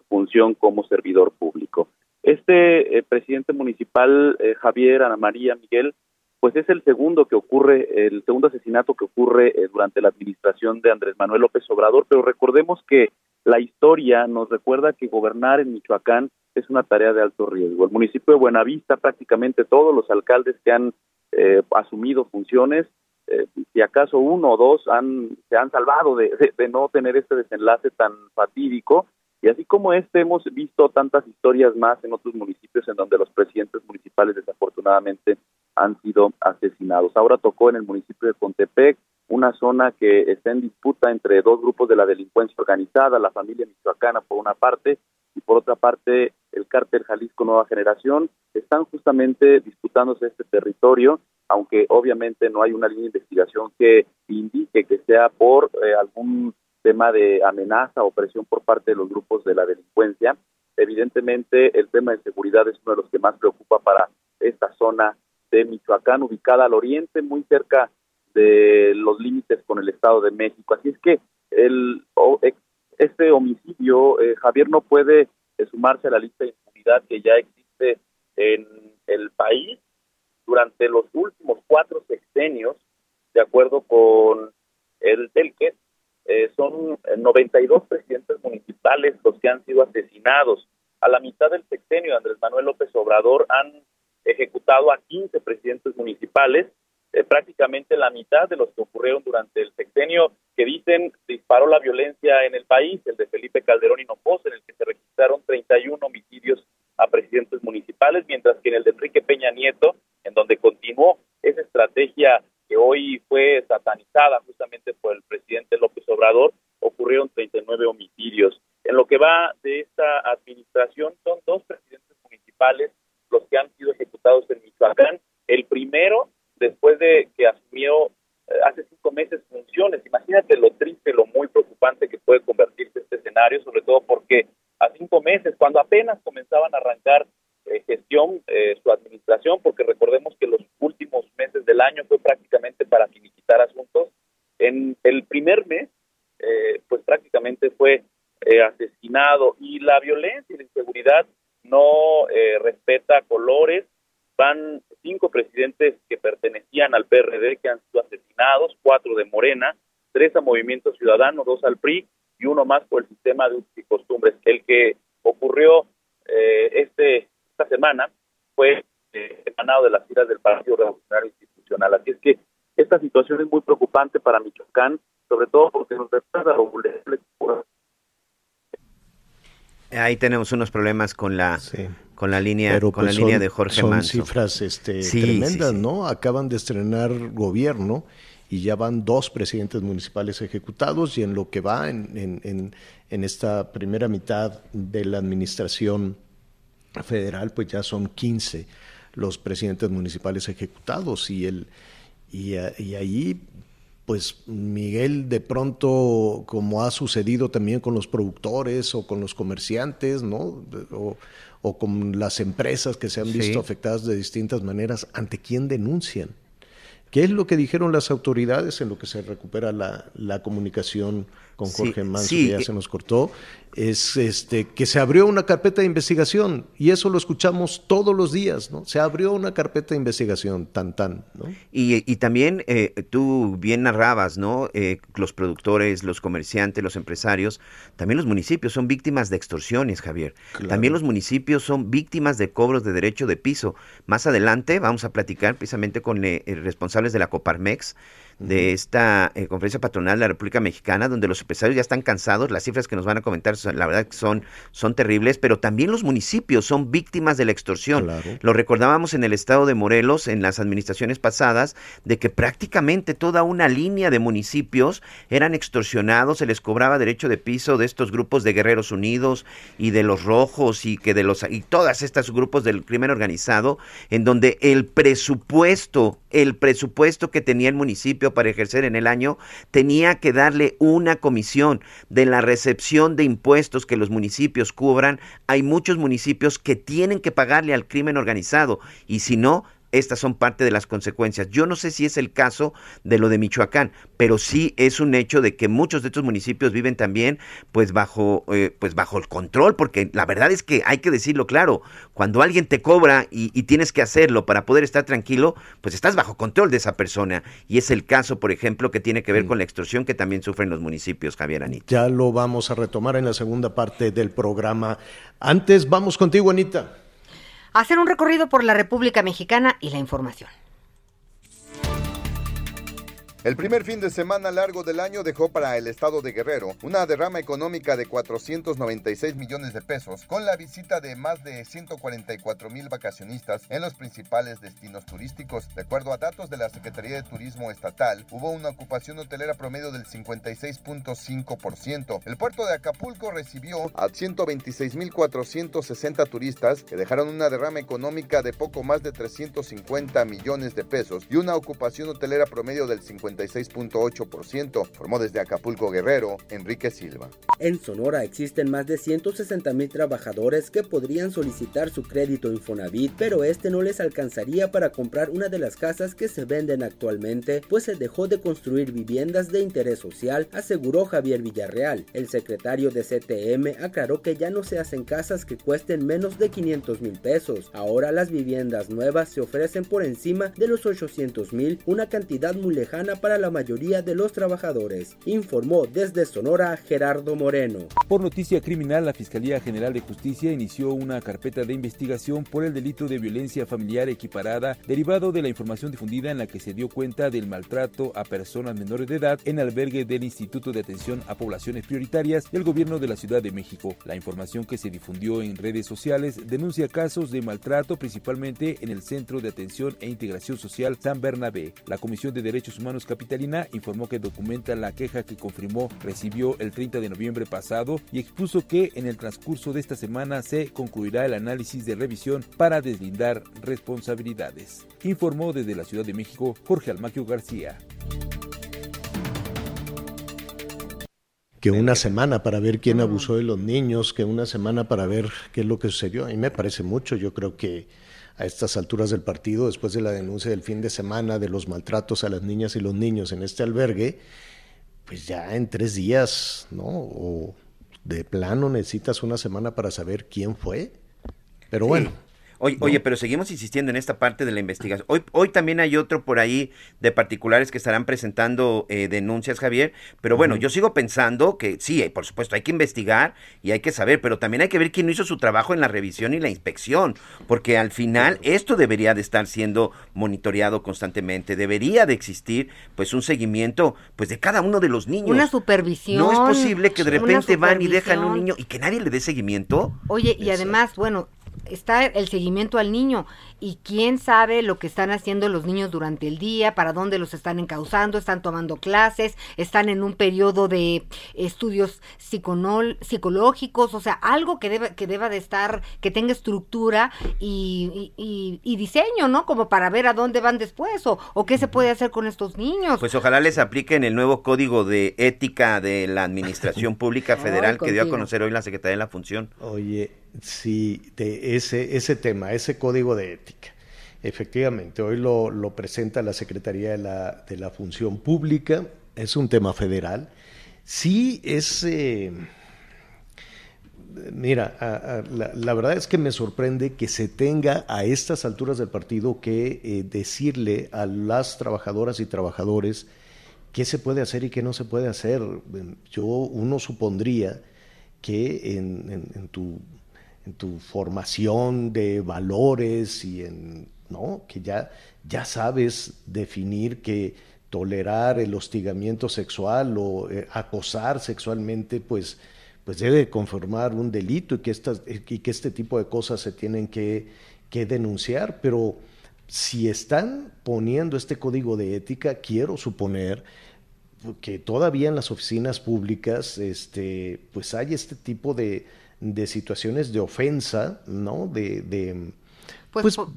función como servidor público. Este eh, presidente municipal, eh, Javier, Ana María, Miguel, pues es el segundo que ocurre, el segundo asesinato que ocurre eh, durante la administración de Andrés Manuel López Obrador, pero recordemos que la historia nos recuerda que gobernar en Michoacán es una tarea de alto riesgo. El municipio de Buenavista, prácticamente todos los alcaldes que han eh, asumido funciones, si acaso uno o dos han, se han salvado de, de, no tener este desenlace tan fatídico. Y así como este, hemos visto tantas historias más en otros municipios en donde los presidentes municipales desafortunadamente han sido asesinados. Ahora tocó en el municipio de Contepec, una zona que está en disputa entre dos grupos de la delincuencia organizada, la familia michoacana por una parte y por otra parte el cártel Jalisco Nueva Generación, están justamente disputándose este territorio, aunque obviamente no hay una línea de investigación que indique que sea por eh, algún tema de amenaza o presión por parte de los grupos de la delincuencia. Evidentemente el tema de seguridad es uno de los que más preocupa para esta zona de Michoacán, ubicada al oriente, muy cerca de los límites con el Estado de México. Así es que el este homicidio, eh, Javier, no puede eh, sumarse a la lista de impunidad que ya existe en el país durante los últimos cuatro sexenios, de acuerdo con el Telque, eh, son 92 presidentes municipales los que han sido asesinados. A la mitad del sexenio, Andrés Manuel López Obrador han ejecutado a 15 presidentes municipales, eh, prácticamente la mitad de los que ocurrieron durante el sexenio que dicen disparó la violencia en el país, el de Felipe Calderón Hinojosa, en el que se registraron 31 homicidios a presidentes municipales, mientras que en el de Enrique Peña Nieto, en donde continuó esa estrategia hoy fue satanizada justamente por el presidente López Obrador, ocurrieron 39 homicidios. En lo que va de esta administración, son dos presidentes municipales los que han sido ejecutados en Michoacán. El primero, después de que asumió eh, hace cinco meses funciones. Imagínate lo triste, lo muy preocupante que puede convertirse este escenario, sobre todo porque a cinco meses, cuando apenas comenzaban a arrancar eh, gestión, eh, su administración, porque recordemos que los últimos meses del año fue prácticamente para finiquitar asuntos, en el primer mes, pues prácticamente fue asesinado y la violencia y la inseguridad no eh, respeta colores. Van cinco presidentes que pertenecían al PRD que han sido asesinados, cuatro de Morena, tres a Movimiento Ciudadano, dos al PRI y uno más por el sistema de costumbres. El que ocurrió eh, este esta semana fue eh, emanado de las filas del Partido Revolucionario Institucional. Así es que esta situación es muy preocupante para Michoacán, sobre todo porque nos retrasa Ahí tenemos unos problemas con la con la línea con la pues línea de Jorge son cifras este, tremendas, ¿no? Acaban de estrenar gobierno y ya van dos presidentes municipales ejecutados y en lo que va en, en, en, esta primera mitad de la administración federal, pues ya son 15 los presidentes municipales ejecutados y el y, y ahí pues Miguel de pronto, como ha sucedido también con los productores o con los comerciantes, ¿no? O, con las empresas que se han visto afectadas de distintas maneras, ¿ante quién denuncian? ¿Qué es lo que dijeron las autoridades en lo que se recupera la, la comunicación con Jorge Manso, que ya se nos cortó? es este, que se abrió una carpeta de investigación y eso lo escuchamos todos los días, ¿no? Se abrió una carpeta de investigación, tan, tan, ¿no? Y, y también eh, tú bien narrabas, ¿no? Eh, los productores, los comerciantes, los empresarios, también los municipios son víctimas de extorsiones, Javier. También los municipios son víctimas de cobros de derecho de piso. Más adelante vamos a platicar precisamente con eh, responsables de la Coparmex, de esta eh, conferencia patronal de la República Mexicana, donde los empresarios ya están cansados, las cifras que nos van a comentar son, la verdad son, son terribles, pero también los municipios son víctimas de la extorsión. Lo recordábamos en el estado de Morelos, en las administraciones pasadas, de que prácticamente toda una línea de municipios eran extorsionados, se les cobraba derecho de piso de estos grupos de Guerreros Unidos y de los Rojos y que de los y todas estas grupos del crimen organizado, en donde el presupuesto, el presupuesto que tenía el municipio para ejercer en el año, tenía que darle una comisión de la recepción de impuestos que los municipios cubran. Hay muchos municipios que tienen que pagarle al crimen organizado y si no, estas son parte de las consecuencias. Yo no sé si es el caso de lo de Michoacán, pero sí es un hecho de que muchos de estos municipios viven también pues bajo eh, pues bajo el control, porque la verdad es que hay que decirlo claro, cuando alguien te cobra y, tienes que hacerlo para poder estar tranquilo, pues estás bajo control de esa persona. Y es el caso, por ejemplo, que tiene que ver con la extorsión que también sufren los municipios, Javier Anita. Ya lo vamos a retomar en la segunda parte del programa. Antes vamos contigo, Anita hacer un recorrido por la República Mexicana y la información. El primer fin de semana largo del año dejó para el estado de Guerrero una derrama económica de 496 millones de pesos, con la visita de más de 144 mil vacacionistas en los principales destinos turísticos. De acuerdo a datos de la Secretaría de Turismo Estatal, hubo una ocupación hotelera promedio del 56.5%. El puerto de Acapulco recibió a 126.460 turistas que dejaron una derrama económica de poco más de 350 millones de pesos y una ocupación hotelera promedio del 56.8%, formó desde Acapulco Guerrero Enrique Silva. En Sonora existen más de 160 mil trabajadores que podrían solicitar su crédito Infonavit, pero este no les alcanzaría para comprar una de las casas que se venden actualmente, pues se dejó de construir viviendas de interés social, aseguró Javier Villarreal. El secretario de CTM aclaró que ya no se hacen casas que cuesten menos de 500 mil pesos. Ahora las viviendas nuevas se ofrecen por encima de los 800 mil, una cantidad muy lejana para la mayoría de los trabajadores, informó desde Sonora Gerardo Moreno. Por noticia criminal, la Fiscalía General de Justicia inició una carpeta de investigación por el delito de violencia familiar equiparada derivado de la información difundida en la que se dio cuenta del maltrato a personas menores de edad en albergue del Instituto de Atención a Poblaciones Prioritarias del Gobierno de la Ciudad de México. La información que se difundió en redes sociales denuncia casos de maltrato principalmente en el Centro de Atención e Integración Social San Bernabé. La Comisión de Derechos Humanos Capitalina informó que documenta la queja que confirmó recibió el 30 de noviembre pasado y expuso que en el transcurso de esta semana se concluirá el análisis de revisión para deslindar responsabilidades. Informó desde la Ciudad de México Jorge Almaquio García. que una semana para ver quién abusó de los niños, que una semana para ver qué es lo que sucedió. A mí me parece mucho, yo creo que a estas alturas del partido, después de la denuncia del fin de semana de los maltratos a las niñas y los niños en este albergue, pues ya en tres días, ¿no? O de plano necesitas una semana para saber quién fue. Pero bueno. Oye, oye, pero seguimos insistiendo en esta parte de la investigación. Hoy, hoy también hay otro por ahí de particulares que estarán presentando eh, denuncias, Javier. Pero bueno, yo sigo pensando que sí, eh, por supuesto, hay que investigar y hay que saber, pero también hay que ver quién hizo su trabajo en la revisión y la inspección, porque al final esto debería de estar siendo monitoreado constantemente. Debería de existir, pues, un seguimiento, pues, de cada uno de los niños. Una supervisión. No es posible que de repente van y dejan un niño y que nadie le dé seguimiento. Oye, y además, bueno, está el seguimiento al niño y quién sabe lo que están haciendo los niños durante el día, para dónde los están encauzando, están tomando clases, están en un periodo de estudios psicológicos, o sea, algo que deba, que deba de estar, que tenga estructura y, y- y- y diseño, ¿no? Como para ver a dónde van después o, o qué se puede hacer con estos niños. Pues ojalá les apliquen el nuevo código de ética de la Administración Pública [laughs] Federal que dio a conocer hoy la Secretaría de la Función. Oye, sí, de ese, ese tema, ese código de ética. Efectivamente, hoy lo, lo presenta la Secretaría de la, de la Función Pública, es un tema federal. Sí, es... eh, mira, la, verdad es que me sorprende que se tenga a estas alturas del partido que eh, decirle a las trabajadoras y trabajadores qué se puede hacer y qué no se puede hacer. Yo, uno supondría que en- en tu, en tu formación de valores y en, ¿no? Que ya, ya sabes definir que tolerar el hostigamiento sexual o eh, acosar sexualmente, pues, pues debe conformar un delito y que, estas, y que este tipo de cosas se tienen que, que denunciar, pero si están poniendo este código de ética, quiero suponer que todavía en las oficinas públicas este, pues hay este tipo de, de situaciones de ofensa, ¿no? De, de, Pues, pues,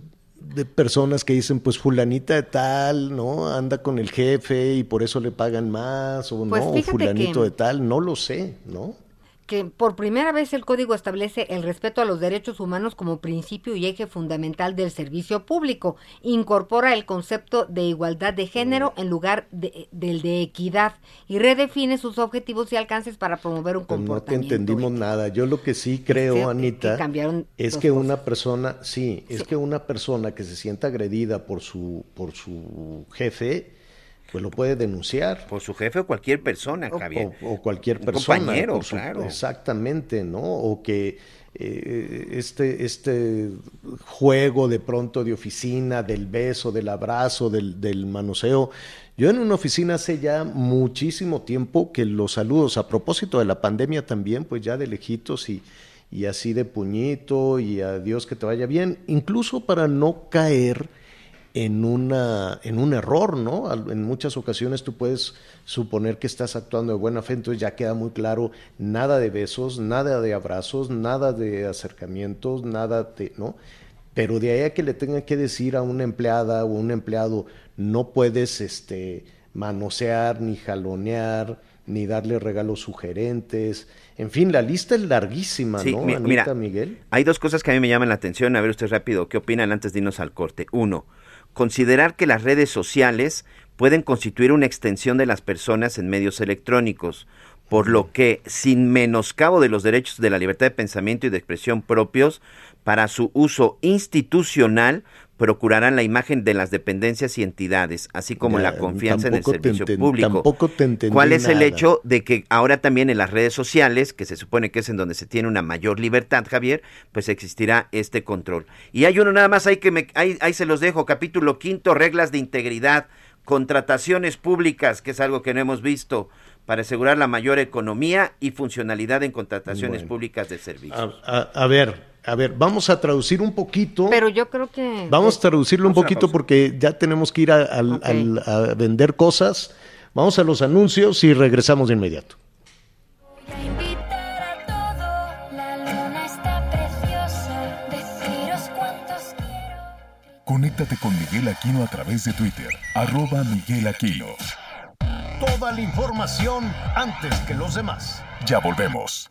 de personas que dicen, pues fulanita de tal, ¿no? Anda con el jefe y por eso le pagan más, o Pues no, fulanito que- de tal, no lo sé, ¿no? Que por primera vez el código establece el respeto a los derechos humanos como principio y eje fundamental del servicio público. Incorpora el concepto de igualdad de género en lugar de- del de equidad y redefine sus objetivos y alcances para promover un Pues no te comportamiento. entendimos nada. Yo lo que sí creo, Anita, es que cosas. una persona, sí, es que una persona que se sienta agredida por su, por su jefe, pues lo puede denunciar. Por su jefe o cualquier persona, Javier. O, o cualquier Un persona. compañero, por su- claro. Exactamente, ¿no? O que eh, este, este juego de pronto de oficina, del beso, del abrazo, del, del manoseo. Yo en una oficina hace ya muchísimo tiempo que los saludos, a propósito de la pandemia también, pues ya de lejitos y, y así de puñito y adiós que te vaya bien, incluso para no caer en, una, en un error, ¿no? En muchas ocasiones tú puedes suponer que estás actuando de buena fe, entonces ya queda muy claro, nada de besos, nada de abrazos, nada de acercamientos, nada de, ¿no? Pero de ahí a que le tengan que decir a una empleada o un empleado, no puedes este, manosear, ni jalonear, ni darle regalos sugerentes. En fin, la lista es larguísima, Sí, ¿no, mi- Anita, mira, Miguel? Hay dos cosas que a mí me llaman la atención. A ver usted rápido, ¿qué opinan antes de irnos al corte? Uno, considerar que las redes sociales pueden constituir una extensión de las personas en medios electrónicos, por lo que, sin menoscabo de los derechos de la libertad de pensamiento y de expresión propios, para su uso institucional, procurarán la imagen de las dependencias y entidades, así como Ya, la confianza en el te servicio público. tampoco te entendí ¿Cuál es el hecho de que ahora también en las redes sociales, que se supone que es en donde se tiene una mayor libertad, Javier, pues existirá este control. Y hay uno nada más ahí que me, ahí, ahí se los dejo, capítulo quinto, reglas de integridad, contrataciones públicas, que es algo que no hemos visto, para asegurar la mayor economía y funcionalidad en contrataciones Bueno. públicas de servicios. A, a- a ver, a ver, vamos a traducir un poquito. Pero yo creo que... Vamos a traducirlo un poquito porque ya tenemos que ir a, vender cosas. Vamos a los anuncios y regresamos de inmediato. Voy a invitar a todo, la luna está preciosa, deciros cuántos quiero. Conéctate con Miguel Aquino a través de Twitter, arroba Miguel Aquino. Toda la información antes que los demás. Ya volvemos.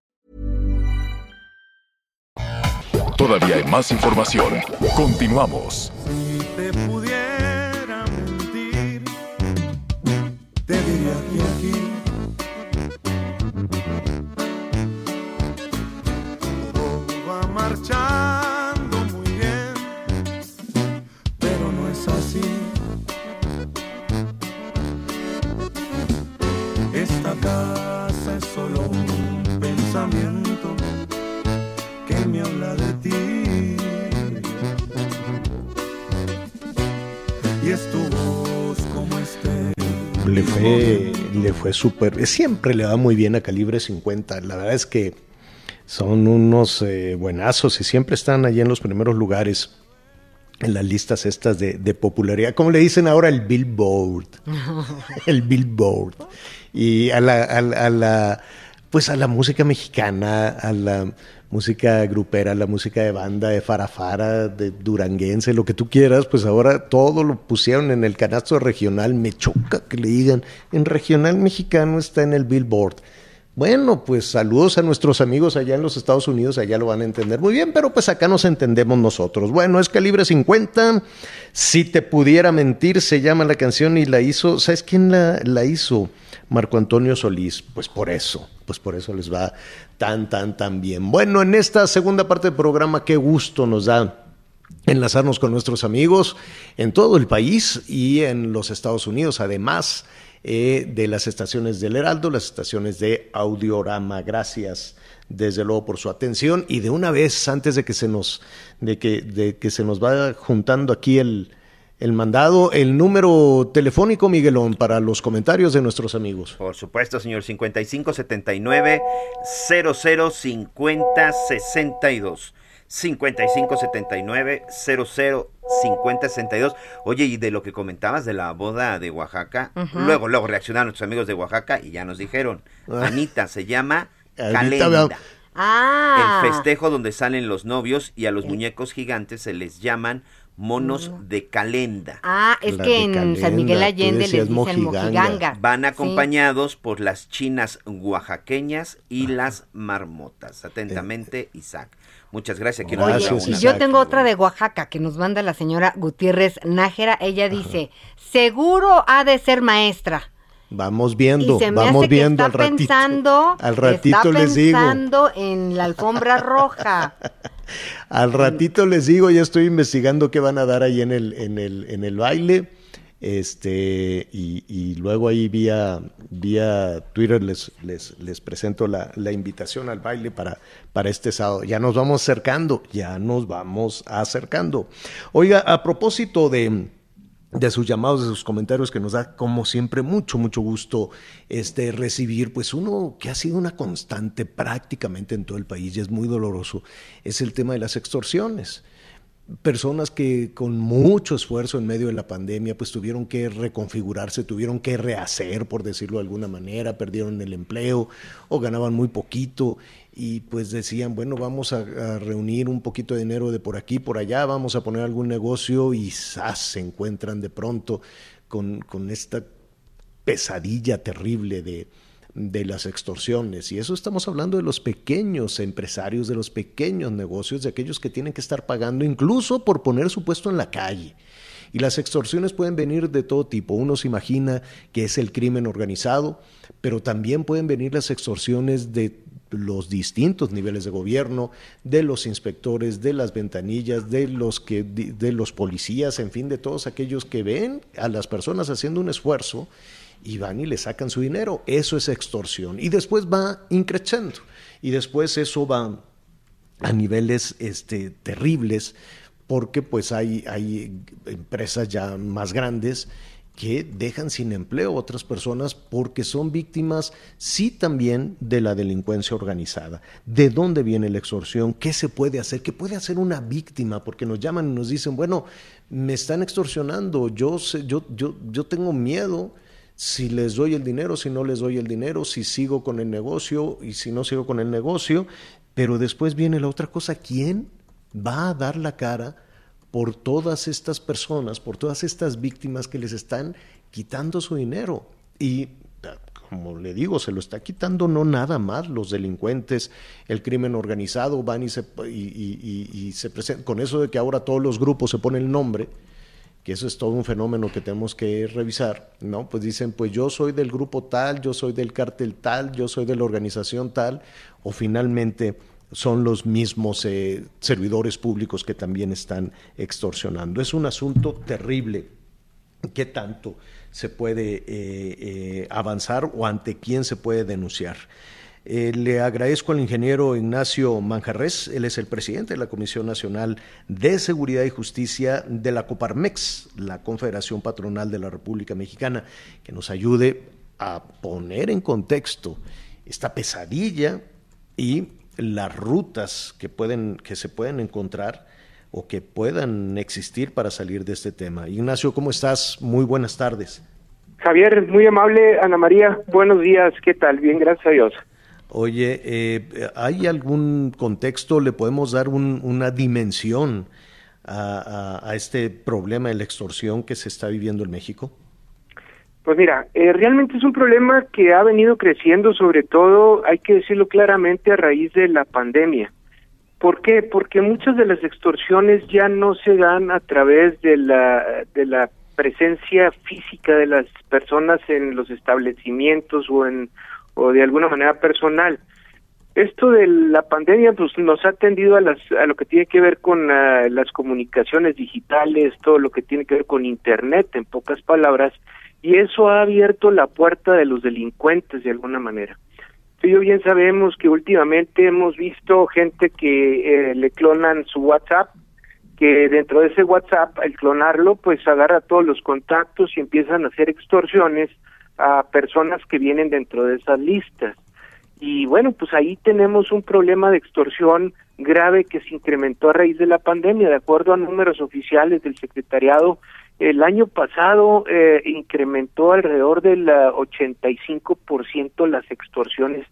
Todavía hay más información. Continuamos. Si te pudiera mentir, te diría que aquí todo va marchando muy bien, pero no es así. Esta casa es solo un pensamiento Y es tu voz como este. Le fue, le fue súper. Siempre le va muy bien a calibre 50. La verdad es que son unos eh, buenazos y siempre están allí en los primeros lugares en las listas estas de, de popularidad. Como le dicen ahora el Billboard. [laughs] el Billboard. Y a la, a a la- pues a la música mexicana, a la música grupera, la música de banda, de farafara, de duranguense, lo que tú quieras, pues ahora todo lo pusieron en el canasto regional. Me choca que le digan, en regional mexicano está en el Billboard. Bueno, pues saludos a nuestros amigos allá en los Estados Unidos, allá lo van a entender muy bien, pero pues acá nos entendemos nosotros. Bueno, es calibre 50. Si te pudiera mentir, se llama la canción y la hizo, ¿sabes quién la, la hizo? Marco Antonio Solís. Pues por eso, pues por eso les va tan, tan, tan bien. Bueno, en esta segunda parte del programa, qué gusto nos da enlazarnos con nuestros amigos en todo el país y en los Estados Unidos, además eh, de las estaciones del Heraldo, las estaciones de Audiorama. Gracias desde luego por su atención y de una vez antes de que se nos de que, de que se nos vaya juntando aquí el, el mandado, el número telefónico Miguelón para los comentarios de nuestros amigos. Por supuesto, señor, 5579 0050 62. 5579 0050 62. Oye, y de lo que comentabas de la boda de Oaxaca, luego, luego reaccionaron nuestros amigos de Oaxaca y ya nos dijeron, Ah. Anita se llama [laughs] Anita, Calenda. Ah. El festejo donde salen los novios y a los muñecos gigantes se les llaman monos de calenda. Ah, es La que en Calenda, San Miguel Allende les dicen mojiganga. mojiganga. Van Sí. acompañados por las chinas oaxaqueñas y las marmotas. Atentamente, Isaac. Muchas gracias. Quiero Oye, mandar Gracias, una- y yo tengo otra de Oaxaca que nos manda la señora Gutiérrez Nájera. Ella dice, seguro ha de ser maestra. Vamos viendo, y se me vamos hace que viendo está al ratito. pensando, Al ratito está les digo. en la alfombra roja. [laughs] Al ratito les digo, ya estoy investigando qué van a dar ahí en el, en el, en el baile. Este, y, y luego ahí vía, vía Twitter les, les, les presento la, la invitación al baile para, para este sábado. Ya nos vamos acercando, ya nos vamos acercando. Oiga, a propósito de, de sus llamados, de sus comentarios que nos da como siempre mucho, mucho gusto este, recibir, pues uno que ha sido una constante prácticamente en todo el país y es muy doloroso, es el tema de las extorsiones. Personas que con mucho esfuerzo en medio de la pandemia pues tuvieron que reconfigurarse, tuvieron que rehacer, por decirlo de alguna manera, perdieron el empleo o ganaban muy poquito y pues decían, bueno, vamos a, reunir un poquito de dinero de por aquí, por allá, vamos a poner algún negocio y ¡zas! se encuentran de pronto con, con esta pesadilla terrible de, de las extorsiones. Y eso estamos hablando de los pequeños empresarios, de los pequeños negocios, de aquellos que tienen que estar pagando incluso por poner su puesto en la calle. Y las extorsiones pueden venir de todo tipo. Uno se imagina que es el crimen organizado, pero también pueden venir las extorsiones de los distintos niveles de gobierno, de los inspectores, de las ventanillas, de los que de los policías, en fin, de todos aquellos que ven a las personas haciendo un esfuerzo y van y le sacan su dinero. Eso es extorsión. Y después va increciendo. Y después eso va a niveles este, terribles porque pues hay, hay empresas ya más grandes que dejan sin empleo a otras personas porque son víctimas, sí también, de la delincuencia organizada. ¿De dónde viene la extorsión? ¿Qué se puede hacer? ¿Qué puede hacer una víctima? Porque nos llaman y nos dicen, bueno, me están extorsionando, yo, sé, yo, yo, yo tengo miedo si les doy el dinero, si no les doy el dinero, si sigo con el negocio y si no sigo con el negocio, pero después viene la otra cosa, ¿quién va a dar la cara por todas estas personas, por todas estas víctimas que les están quitando su dinero? Y como le digo, se lo está quitando no nada más los delincuentes, el crimen organizado, van y se, presentan, con eso de que ahora todos los grupos se ponen el nombre, que eso es todo un fenómeno que tenemos que revisar, ¿no? Pues dicen, pues yo soy del grupo tal, yo soy del cártel tal, yo soy de la organización tal, o finalmente son los mismos eh, servidores públicos que también están extorsionando. Es un asunto terrible. ¿Qué tanto se puede eh, eh, avanzar o ante quién se puede denunciar? Le agradezco al ingeniero Ignacio Manjarres, él es el presidente de la Comisión Nacional de Seguridad y Justicia de la Coparmex, la Confederación Patronal de la República Mexicana, que nos ayude a poner en contexto esta pesadilla y las rutas que, pueden, que se pueden encontrar o que puedan existir para salir de este tema. Ignacio, ¿cómo estás? Muy buenas tardes. Javier, muy amable. Ana María, buenos días. ¿Qué tal? Bien, gracias a Dios. Oye, eh, ¿hay algún contexto? ¿Le podemos dar un, una dimensión a, a, a, este problema de la extorsión que se está viviendo en México? Pues mira, eh, realmente es un problema que ha venido creciendo, sobre todo, hay que decirlo claramente, a raíz de la pandemia. ¿Por qué? Porque muchas de las extorsiones ya no se dan a través de la, de la presencia física de las personas en los establecimientos o en o de alguna manera personal. Esto de la pandemia pues nos ha tendido a las a lo que tiene que ver con uh, las comunicaciones digitales, todo lo que tiene que ver con internet en pocas palabras, y eso ha abierto la puerta de los delincuentes de alguna manera. Tú y yo bien sabemos que últimamente hemos visto gente que eh, le clonan su WhatsApp, que dentro de ese WhatsApp, al clonarlo, pues agarra todos los contactos y empiezan a hacer extorsiones a personas que vienen dentro de esas listas. Y bueno, pues ahí tenemos un problema de extorsión grave que se incrementó a raíz de la pandemia. De acuerdo a números oficiales del secretariado, el año pasado eh, incrementó alrededor del 85% las extorsiones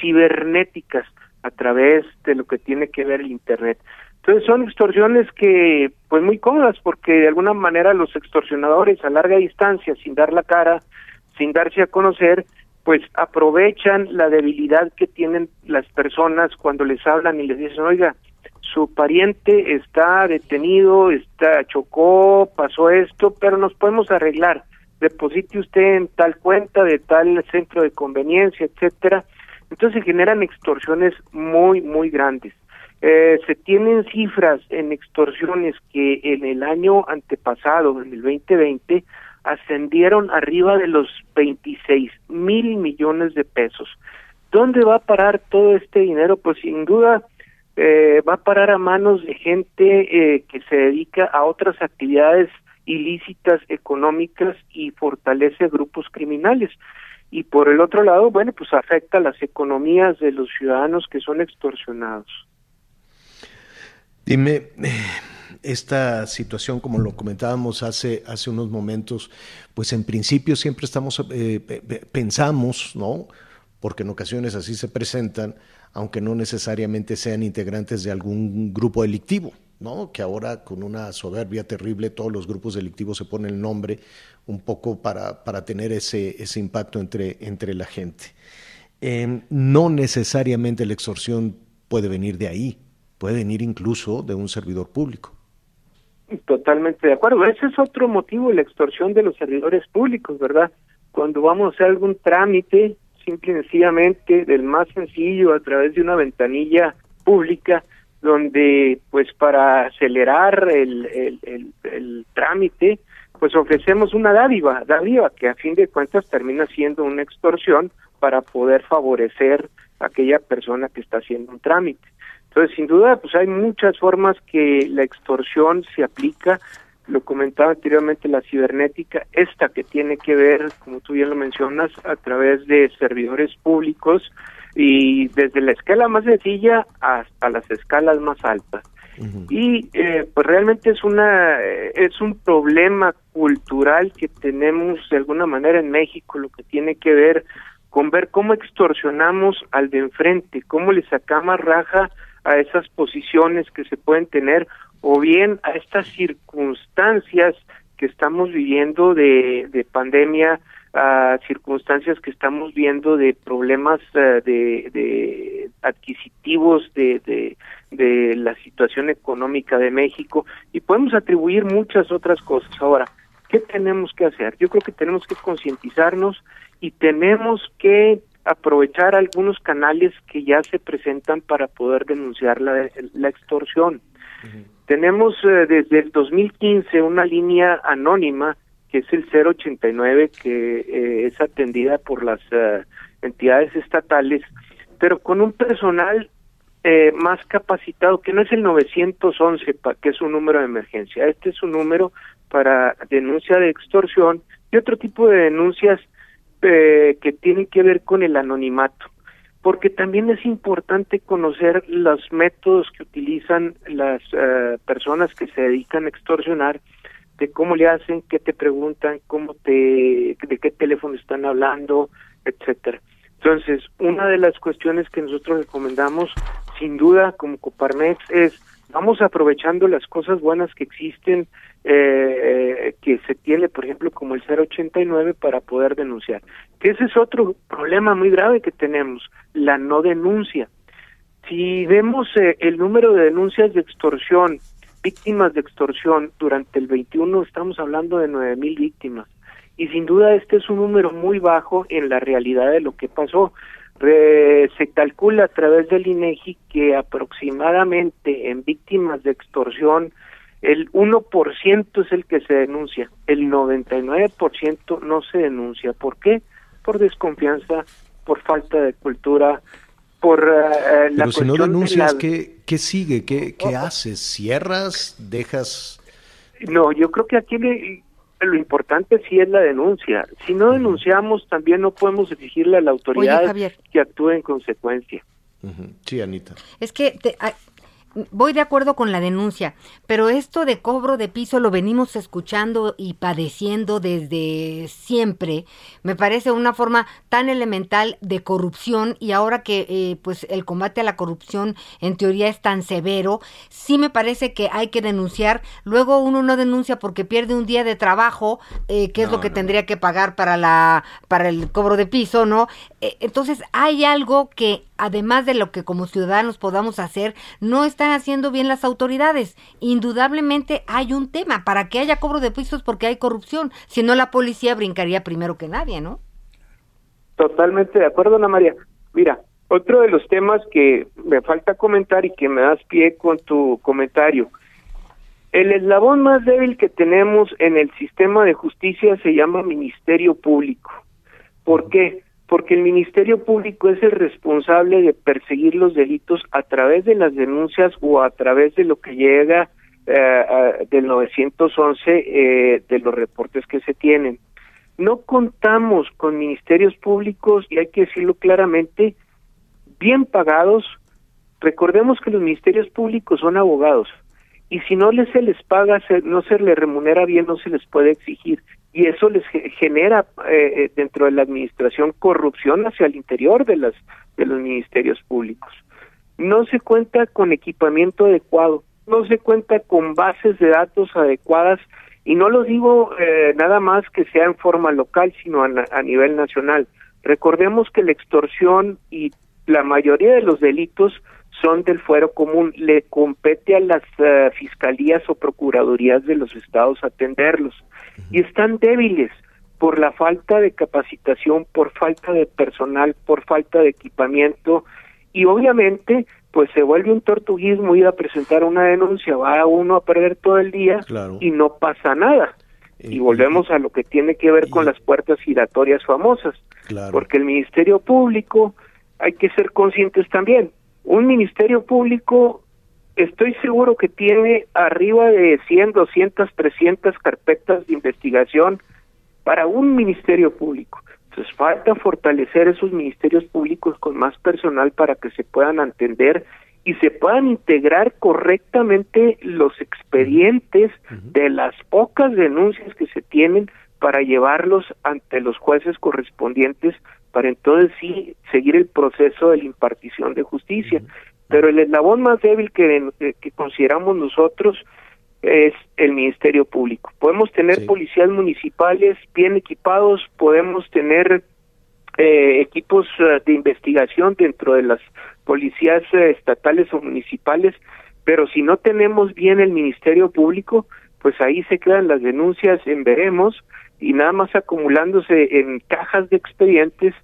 cibernéticas a través de lo que tiene que ver el Internet. Entonces son extorsiones que, pues muy cómodas, porque de alguna manera los extorsionadores a larga distancia, sin dar la cara, sin darse a conocer, pues aprovechan la debilidad que tienen las personas cuando les hablan y les dicen, oiga, su pariente está detenido, está chocó, pasó esto, pero nos podemos arreglar. Deposite usted en tal cuenta de tal centro de conveniencia, etcétera. Entonces se generan extorsiones muy, muy grandes. Eh, se tienen cifras en extorsiones que en el año antepasado, en el 2020, ascendieron arriba de los 26 mil millones de pesos. ¿Dónde va a parar todo este dinero? Pues sin duda eh, va a parar a manos de gente eh, que se dedica a otras actividades ilícitas económicas y fortalece grupos criminales. Y por el otro lado, bueno, pues afecta las economías de los ciudadanos que son extorsionados. Dime, esta situación, como lo comentábamos hace, hace unos momentos, pues en principio siempre estamos, eh, pensamos, ¿no? Porque en ocasiones así se presentan, aunque no necesariamente sean integrantes de algún grupo delictivo, ¿no? Que ahora con una soberbia terrible todos los grupos delictivos se ponen el nombre un poco para, para tener ese, ese impacto entre, entre la gente. Eh, no necesariamente la extorsión puede venir de ahí, puede venir incluso de un servidor público. Totalmente de acuerdo. Ese es otro motivo, la extorsión de los servidores públicos, ¿verdad? Cuando vamos a hacer algún trámite, simple y sencillamente, del más sencillo, a través de una ventanilla pública, donde, pues, para acelerar el, el, el, trámite, pues ofrecemos una dádiva, dádiva que a fin de cuentas termina siendo una extorsión para poder favorecer a aquella persona que está haciendo un trámite. Entonces, sin duda, pues hay muchas formas que la extorsión se aplica. Lo comentaba anteriormente la cibernética, esta que tiene que ver, como tú bien lo mencionas, a través de servidores públicos y desde la escala más sencilla hasta las escalas más altas. Y eh, pues realmente es una es un problema cultural que tenemos de alguna manera en México, lo que tiene que ver con ver cómo extorsionamos al de enfrente, cómo le sacamos raja a esas posiciones que se pueden tener o bien a estas circunstancias que estamos viviendo de, de pandemia, a circunstancias que estamos viendo de problemas eh, de, de, adquisitivos de, de, la situación económica de México y podemos atribuir muchas otras cosas. Ahora, ¿qué tenemos que hacer? Yo creo que tenemos que concientizarnos y tenemos que aprovechar algunos canales que ya se presentan para poder denunciar la, la extorsión. Tenemos eh, desde el 2015 una línea anónima que es el 089 que eh, es atendida por las eh, entidades estatales, pero con un personal más capacitado que no es el 911 que es un número de emergencia, este es un número para denuncia de extorsión y otro tipo de denuncias eh, que tienen que ver con el anonimato, porque también es importante conocer los métodos que utilizan las eh, personas que se dedican a extorsionar, de cómo le hacen, qué te preguntan, cómo te, de qué teléfono están hablando, etcétera. Entonces, una de las cuestiones que nosotros recomendamos, sin duda, como Coparmex, es vamos aprovechando las cosas buenas que existen eh, que se tiene, por ejemplo, como el 089 para poder denunciar. Que ese es otro problema muy grave que tenemos, la no denuncia. Si vemos eh, el número de denuncias de extorsión, víctimas de extorsión durante el 21, estamos hablando de 9.000 víctimas. Y sin duda este es un número muy bajo en la realidad de lo que pasó. se calcula a través del INEGI que aproximadamente en víctimas de extorsión el 1% es el que se denuncia, el 99% no se denuncia. ¿Por qué? Por desconfianza, por falta de cultura, por uh, la Pero si no denuncias, ¿qué, ¿qué, sigue? ¿Qué, qué haces? ¿Cierras? ¿Dejas? No, yo creo que aquí lo importante sí es la denuncia. Si no denunciamos, también no podemos exigirle a la autoridad que actúe en consecuencia. Sí, Anita. Es que te, voy de acuerdo con la denuncia, pero esto de cobro de piso lo venimos escuchando y padeciendo desde siempre. Me parece una forma tan elemental de corrupción y ahora que eh, pues el combate a la corrupción en teoría es tan severo, sí me parece que hay que denunciar. Luego uno no denuncia porque pierde un día de trabajo, eh, que es lo que tendría que pagar para la para el cobro de piso, ¿no? Eh, entonces hay algo que además de lo que como ciudadanos podamos hacer, no están haciendo bien las autoridades. Indudablemente hay un tema. Para que haya cobro de pisos porque hay corrupción. Si no, la policía brincaría primero que nadie, ¿no? Totalmente de acuerdo, Ana María. Mira, otro de los temas que me falta comentar y que me das pie con tu comentario. El eslabón más débil que tenemos en el sistema de justicia se llama Ministerio Público. ¿Por qué? Porque el Ministerio Público es el responsable de perseguir los delitos a través de las denuncias o a través de lo que llega eh, del 911 eh, de los reportes que se tienen. No contamos con ministerios públicos, y hay que decirlo claramente, bien pagados. Recordemos que los ministerios públicos son abogados y si no les se les paga, no se les remunera bien, no se les puede exigir y eso les genera eh, eh, dentro de la administración corrupción hacia el interior de las de los ministerios públicos. No se cuenta con equipamiento adecuado, no se cuenta con bases de datos adecuadas y no lo digo eh, nada más que sea en forma local, sino a, nivel nacional. Recordemos que la extorsión y la mayoría de los delitos son del fuero común, le compete a las fiscalías o procuradurías de los estados atenderlos y están débiles por la falta de capacitación, por falta de personal, por falta de equipamiento y obviamente pues se vuelve un tortuguismo ir a presentar una denuncia, va uno a perder todo el día y no pasa nada. Y, volvemos a lo que tiene que ver con las puertas giratorias famosas, porque el Ministerio Público, hay que ser conscientes también, un Ministerio Público estoy seguro que tiene arriba de 100, 200, 300 carpetas de investigación para un ministerio público. Entonces falta fortalecer esos ministerios públicos con más personal para que se puedan atender y se puedan integrar correctamente los expedientes de las pocas denuncias que se tienen para llevarlos ante los jueces correspondientes para entonces sí seguir el proceso de la impartición de justicia. Pero el eslabón más débil que, que consideramos nosotros es el Ministerio Público. Podemos tener policías municipales bien equipados, podemos tener eh, equipos eh, de investigación dentro de las policías eh, estatales o municipales, pero si no tenemos bien el Ministerio Público, pues ahí se quedan las denuncias en veremos y nada más acumulándose en cajas de expedientes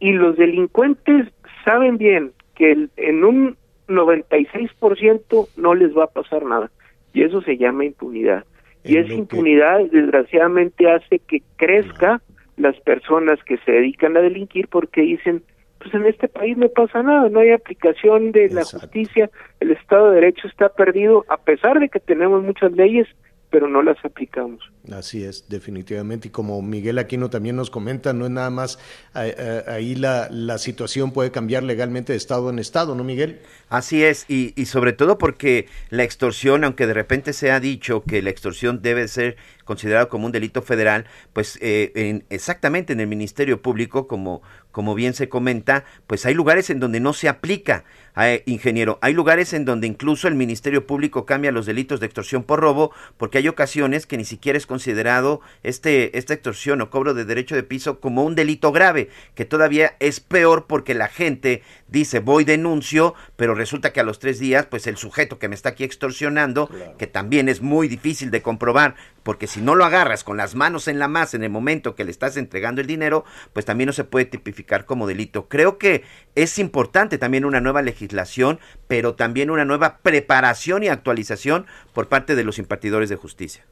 y los delincuentes saben bien que en un 96% no les va a pasar nada. Y eso se llama impunidad. Y esa impunidad, desgraciadamente, hace que crezca las personas que se dedican a delinquir porque dicen, pues en este país no pasa nada, no hay aplicación de la justicia, el Estado de Derecho está perdido, a pesar de que tenemos muchas leyes, pero no las aplicamos. Así es, definitivamente. Y como Miguel Aquino también nos comenta, no es nada más eh, eh, ahí la, la situación puede cambiar legalmente de estado en estado, ¿no, Miguel? Así es, y, y sobre todo porque la extorsión, aunque de repente se ha dicho que la extorsión debe ser considerado como un delito federal, pues eh, en, exactamente en el Ministerio Público, como, como bien se comenta, pues hay lugares en donde no se aplica, eh, ingeniero, hay lugares en donde incluso el Ministerio Público cambia los delitos de extorsión por robo, porque hay ocasiones que ni siquiera es considerado este, esta extorsión o cobro de derecho de piso como un delito grave, que todavía es peor porque la gente dice voy denuncio, pero resulta que a los tres días, pues el sujeto que me está aquí extorsionando, que también es muy difícil de comprobar, porque si no lo agarras con las manos en la masa en el momento que le estás entregando el dinero, pues también no se puede tipificar como delito. Creo que es importante también una nueva legislación, pero también una nueva preparación y actualización por parte de los impartidores de justicia.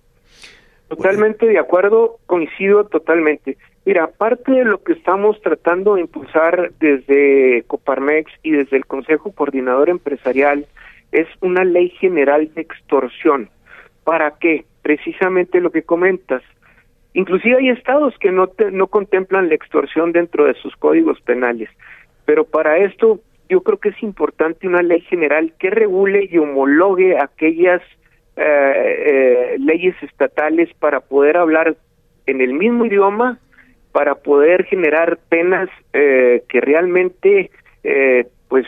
Totalmente de acuerdo, coincido totalmente. Mira, aparte de lo que estamos tratando de impulsar desde Coparmex y desde el Consejo Coordinador Empresarial, es una ley general de extorsión. ¿Para qué? Precisamente lo que comentas. Inclusive hay estados que no, no contemplan la extorsión dentro de sus códigos penales, pero para esto yo creo que es importante una ley general que regule y homologue aquellas eh, eh, leyes estatales para poder hablar en el mismo idioma, para poder generar penas eh, que realmente pues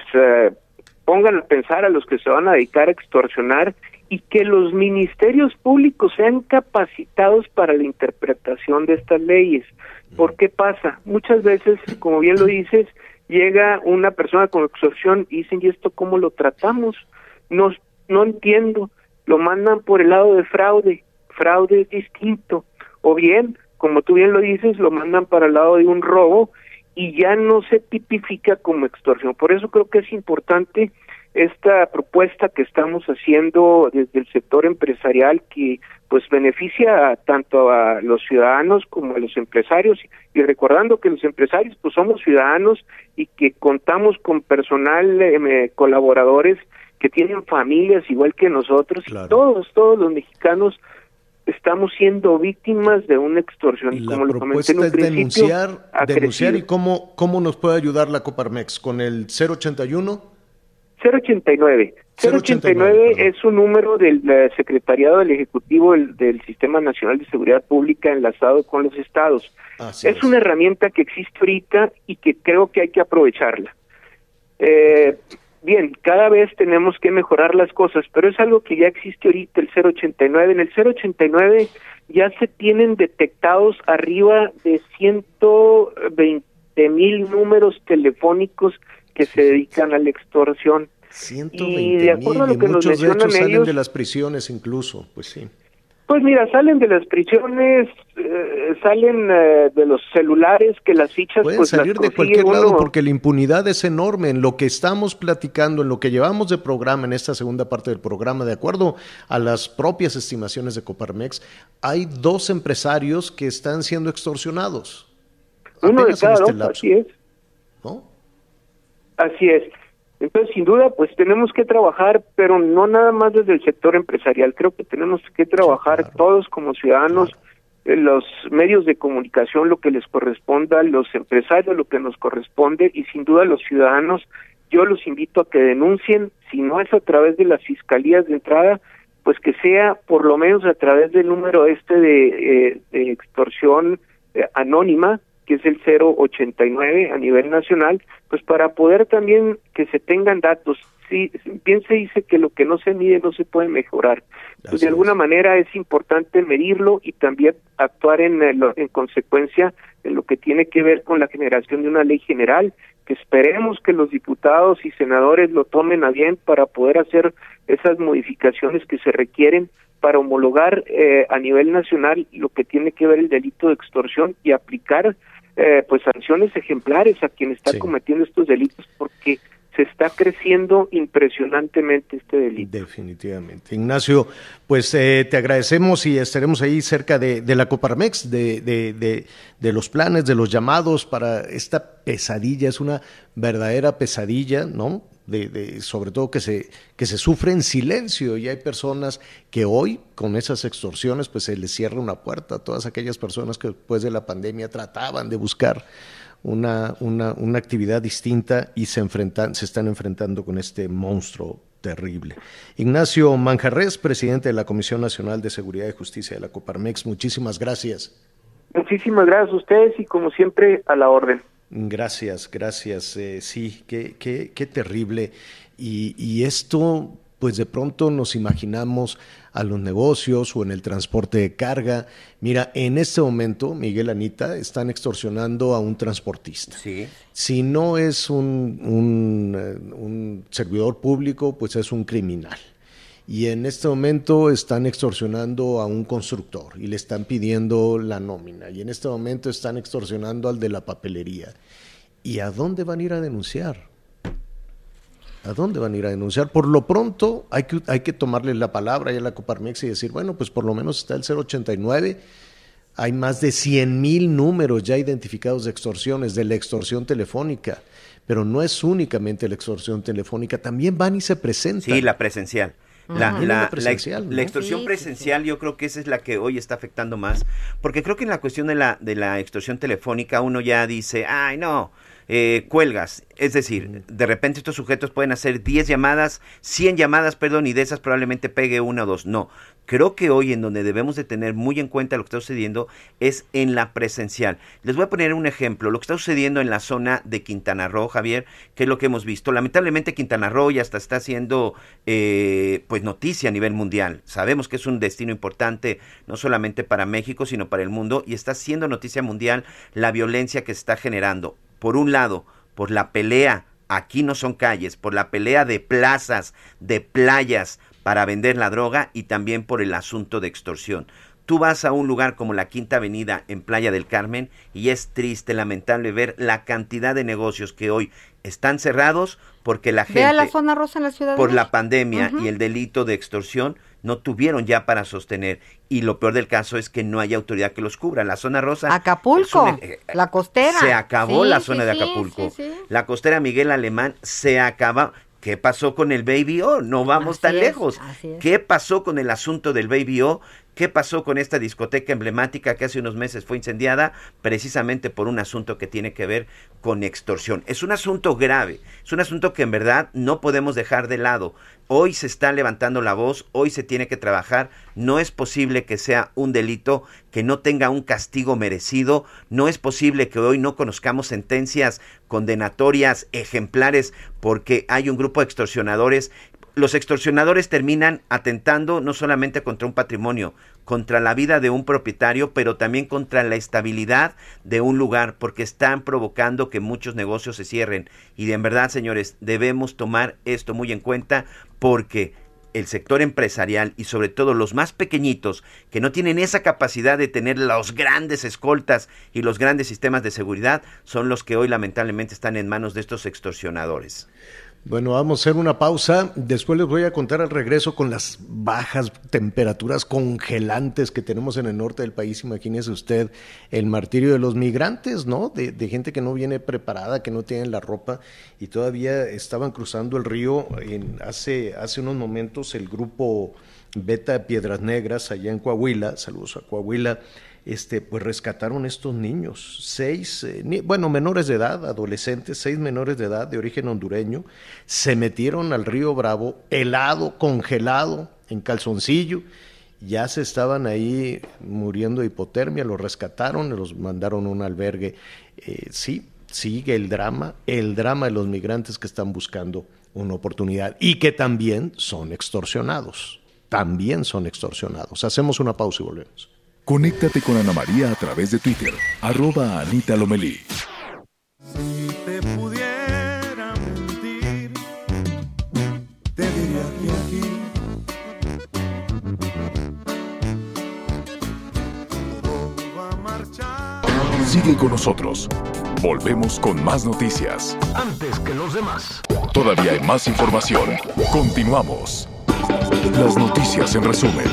pongan a pensar a los que se van a dedicar a extorsionar y que los ministerios públicos sean capacitados para la interpretación de estas leyes. ¿Por qué pasa? Muchas veces, como bien lo dices, llega una persona con extorsión y dicen, ¿y esto cómo lo tratamos? No, no entiendo. Lo mandan por el lado de fraude. Fraude es distinto. O bien, como tú bien lo dices, lo mandan para el lado de un robo y ya no se tipifica como extorsión. Por eso creo que es importante esta propuesta que estamos haciendo desde el sector empresarial que pues beneficia tanto a los ciudadanos como a los empresarios. Y recordando que los empresarios pues somos ciudadanos y que contamos con personal eh, colaboradores que tienen familias igual que nosotros. Y todos todos los mexicanos estamos siendo víctimas de una extorsión. Y como lo comenté en un es denunciar denunciar y cómo cómo nos puede ayudar la Coparmex. Con el 081 089. 089 es un número del eh, Secretariado del Ejecutivo del, Sistema Nacional de Seguridad Pública enlazado con los estados. es, una herramienta que existe ahorita y que creo que hay que aprovecharla. Eh, bien, cada vez tenemos que mejorar las cosas, pero es algo que ya existe ahorita, el 089. En el 089 ya se tienen detectados arriba de 120 mil números telefónicos que se dedican a la extorsión. 120 y de acuerdo a lo que muchos de hecho salen de las prisiones incluso, pues sí. Pues mira, salen de las prisiones, eh, salen eh, de los celulares, que las fichas... Pueden pues, salir de cualquier lado porque la impunidad es enorme. En lo que estamos platicando, en lo que llevamos de programa, en esta segunda parte del programa, de acuerdo a las propias estimaciones de Coparmex, hay dos empresarios que están siendo extorsionados. Uno de cada este así es. ¿No? Así es. Entonces, sin duda, pues tenemos que trabajar, pero no nada más desde el sector empresarial. Creo que tenemos que trabajar todos como ciudadanos, los medios de comunicación, lo que les corresponda, los empresarios, lo que nos corresponde, y sin duda los ciudadanos. Yo los invito a que denuncien, si no es a través de las fiscalías de entrada, pues que sea por lo menos a través del número este de, eh, extorsión eh, anónima, que es el 089 a nivel nacional, pues para poder también que se tengan datos. Sí, bien se dice que lo que no se mide no se puede mejorar. Pues de alguna manera es importante medirlo y también actuar en, en consecuencia en lo que tiene que ver con la generación de una ley general, que esperemos que los diputados y senadores lo tomen a bien para poder hacer esas modificaciones que se requieren para homologar eh, a nivel nacional lo que tiene que ver el delito de extorsión y aplicar eh, pues sanciones ejemplares a quien está cometiendo estos delitos porque se está creciendo impresionantemente este delito. Definitivamente. Ignacio, pues eh, te agradecemos y estaremos ahí cerca de, de la Coparmex, de, de, de, los planes, de los llamados para esta pesadilla, es una verdadera pesadilla, ¿no? De, sobre todo que se, que se sufre en silencio y hay personas que hoy con esas extorsiones pues se les cierra una puerta a todas aquellas personas que después de la pandemia trataban de buscar una, una, una actividad distinta y se, enfrentan, se están enfrentando con este monstruo terrible. Ignacio Manjarres, presidente de la Comisión Nacional de Seguridad y Justicia de la Coparmex, muchísimas gracias. Muchísimas gracias a ustedes y como siempre a la orden. Gracias, gracias. Eh, sí, qué, qué, qué terrible. Y, y, esto, pues de pronto nos imaginamos a los negocios o en el transporte de carga. Mira, en este momento, Miguel Anita, están extorsionando a un transportista. Sí. Si no es un, un, eh, un servidor público, pues es un criminal y en este momento están extorsionando a un constructor y le están pidiendo la nómina y en este momento están extorsionando al de la papelería. ¿Y a dónde van a ir a denunciar? ¿A dónde van a ir a denunciar? Por lo pronto hay que, hay que tomarle la palabra a la Coparmex y decir, bueno, pues por lo menos está el 089. Hay más de 100 mil números ya identificados de extorsiones, de la extorsión telefónica. Pero no es únicamente la extorsión telefónica, también van y se presentan. Sí, la presencial. La, la, la, extorsión presencial yo creo que esa es la que hoy está afectando más, porque creo que en la cuestión de la, de la extorsión telefónica uno ya dice, ay no, eh, cuelgas. Es decir, de repente estos sujetos pueden hacer 10 llamadas, 100 llamadas, perdón, y de esas probablemente pegue una o dos. No, creo que hoy en donde debemos de tener muy en cuenta lo que está sucediendo es en la presencial. Les voy a poner un ejemplo, lo que está sucediendo en la zona de Quintana Roo, Javier, que es lo que hemos visto. Lamentablemente Quintana Roo ya hasta está haciendo eh, pues noticia a nivel mundial. Sabemos que es un destino importante no solamente para México, sino para el mundo y está haciendo noticia mundial la violencia que se está generando. Por un lado, por la pelea, aquí no son calles, por la pelea de plazas, de playas, para vender la droga y también por el asunto de extorsión. Tú vas a un lugar como la Quinta Avenida en Playa del Carmen y es triste, lamentable ver la cantidad de negocios que hoy están cerrados porque la gente... La zona rosa en la ciudad. Por la pandemia y el delito de extorsión no tuvieron ya para sostener. Y lo peor del caso es que no hay autoridad que los cubra. La zona rosa... Acapulco, la costera. Se acabó la zona de Acapulco. la costera Miguel Alemán se acaba. ¿Qué pasó con el Baby O? No vamos tan lejos. ¿Qué pasó con el asunto del Baby O? ¿Qué pasó con esta discoteca emblemática que hace unos meses fue incendiada precisamente por un asunto que tiene que ver con extorsión? Es un asunto grave, es un asunto que en verdad no podemos dejar de lado. Hoy se está levantando la voz, hoy se tiene que trabajar, no es posible que sea un delito que no tenga un castigo merecido, no es posible que hoy no conozcamos sentencias condenatorias ejemplares porque hay un grupo de extorsionadores los extorsionadores terminan atentando no solamente contra un patrimonio, contra la vida de un propietario, pero también contra la estabilidad de un lugar, porque están provocando que muchos negocios se cierren. Y en verdad, señores, debemos tomar esto muy en cuenta porque el sector empresarial y sobre todo los más pequeñitos que no tienen esa capacidad de tener los grandes escoltas y los grandes sistemas de seguridad son los que hoy lamentablemente están en manos de estos extorsionadores. Bueno, vamos a hacer una pausa. Después les voy a contar al regreso con las bajas temperaturas congelantes que tenemos en el norte del país. Imagínese usted el martirio de los migrantes, ¿no? De, gente que no viene preparada, que no tiene la ropa y todavía estaban cruzando el río. En, hace, hace unos momentos el grupo Beta Piedras Negras allá en Coahuila, saludos a Coahuila, este, pues rescataron estos niños, seis, eh, bueno, menores de edad, adolescentes, seis menores de edad de origen hondureño, se metieron al río Bravo, helado, congelado, en calzoncillo, ya se estaban ahí muriendo de hipotermia, los rescataron, los mandaron a un albergue. Eh, sí, sigue el drama, el drama de los migrantes que están buscando una oportunidad y que también son extorsionados, también son extorsionados. Hacemos una pausa y volvemos. Conéctate con Ana María a través de Twitter, arroba Anita Lomelí. Si te pudiera mentir, te diría que aquí todo va a marchar. Sigue con nosotros. Volvemos con más noticias. Antes que los demás. Todavía hay más información. Continuamos. Las noticias en resumen.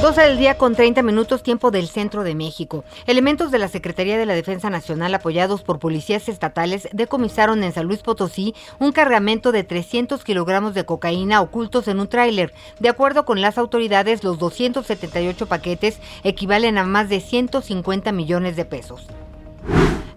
12 del día con 30 minutos tiempo del centro de México. Elementos de la Secretaría de la Defensa Nacional apoyados por policías estatales decomisaron en San Luis Potosí un cargamento de 300 kilogramos de cocaína ocultos en un tráiler. De acuerdo con las autoridades, los 278 paquetes equivalen a más de 150 millones de pesos.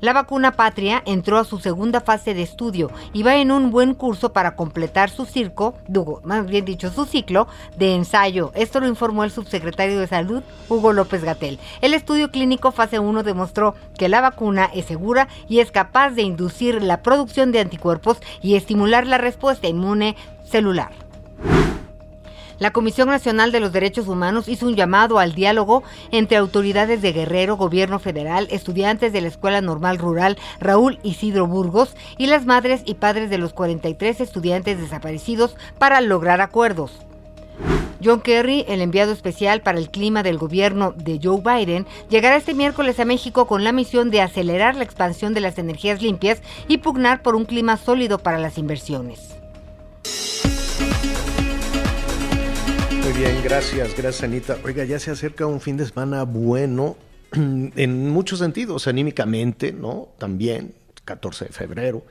La vacuna Patria entró a su segunda fase de estudio y va en un buen curso para completar su circo, más bien dicho, su ciclo de ensayo. Esto lo informó el subsecretario de Salud, Hugo López Gatel. El estudio clínico fase 1 demostró que la vacuna es segura y es capaz de inducir la producción de anticuerpos y estimular la respuesta inmune celular. La Comisión Nacional de los Derechos Humanos hizo un llamado al diálogo entre autoridades de Guerrero, gobierno federal, estudiantes de la Escuela Normal Rural Raúl Isidro Burgos y las madres y padres de los 43 estudiantes desaparecidos para lograr acuerdos. John Kerry, el enviado especial para el clima del gobierno de Joe Biden, llegará este miércoles a México con la misión de acelerar la expansión de las energías limpias y pugnar por un clima sólido para las inversiones. Muy bien, gracias, gracias Anita. Oiga, ya se acerca un fin de semana bueno [clears throat] en muchos sentidos, anímicamente, ¿no? También, 14 de febrero,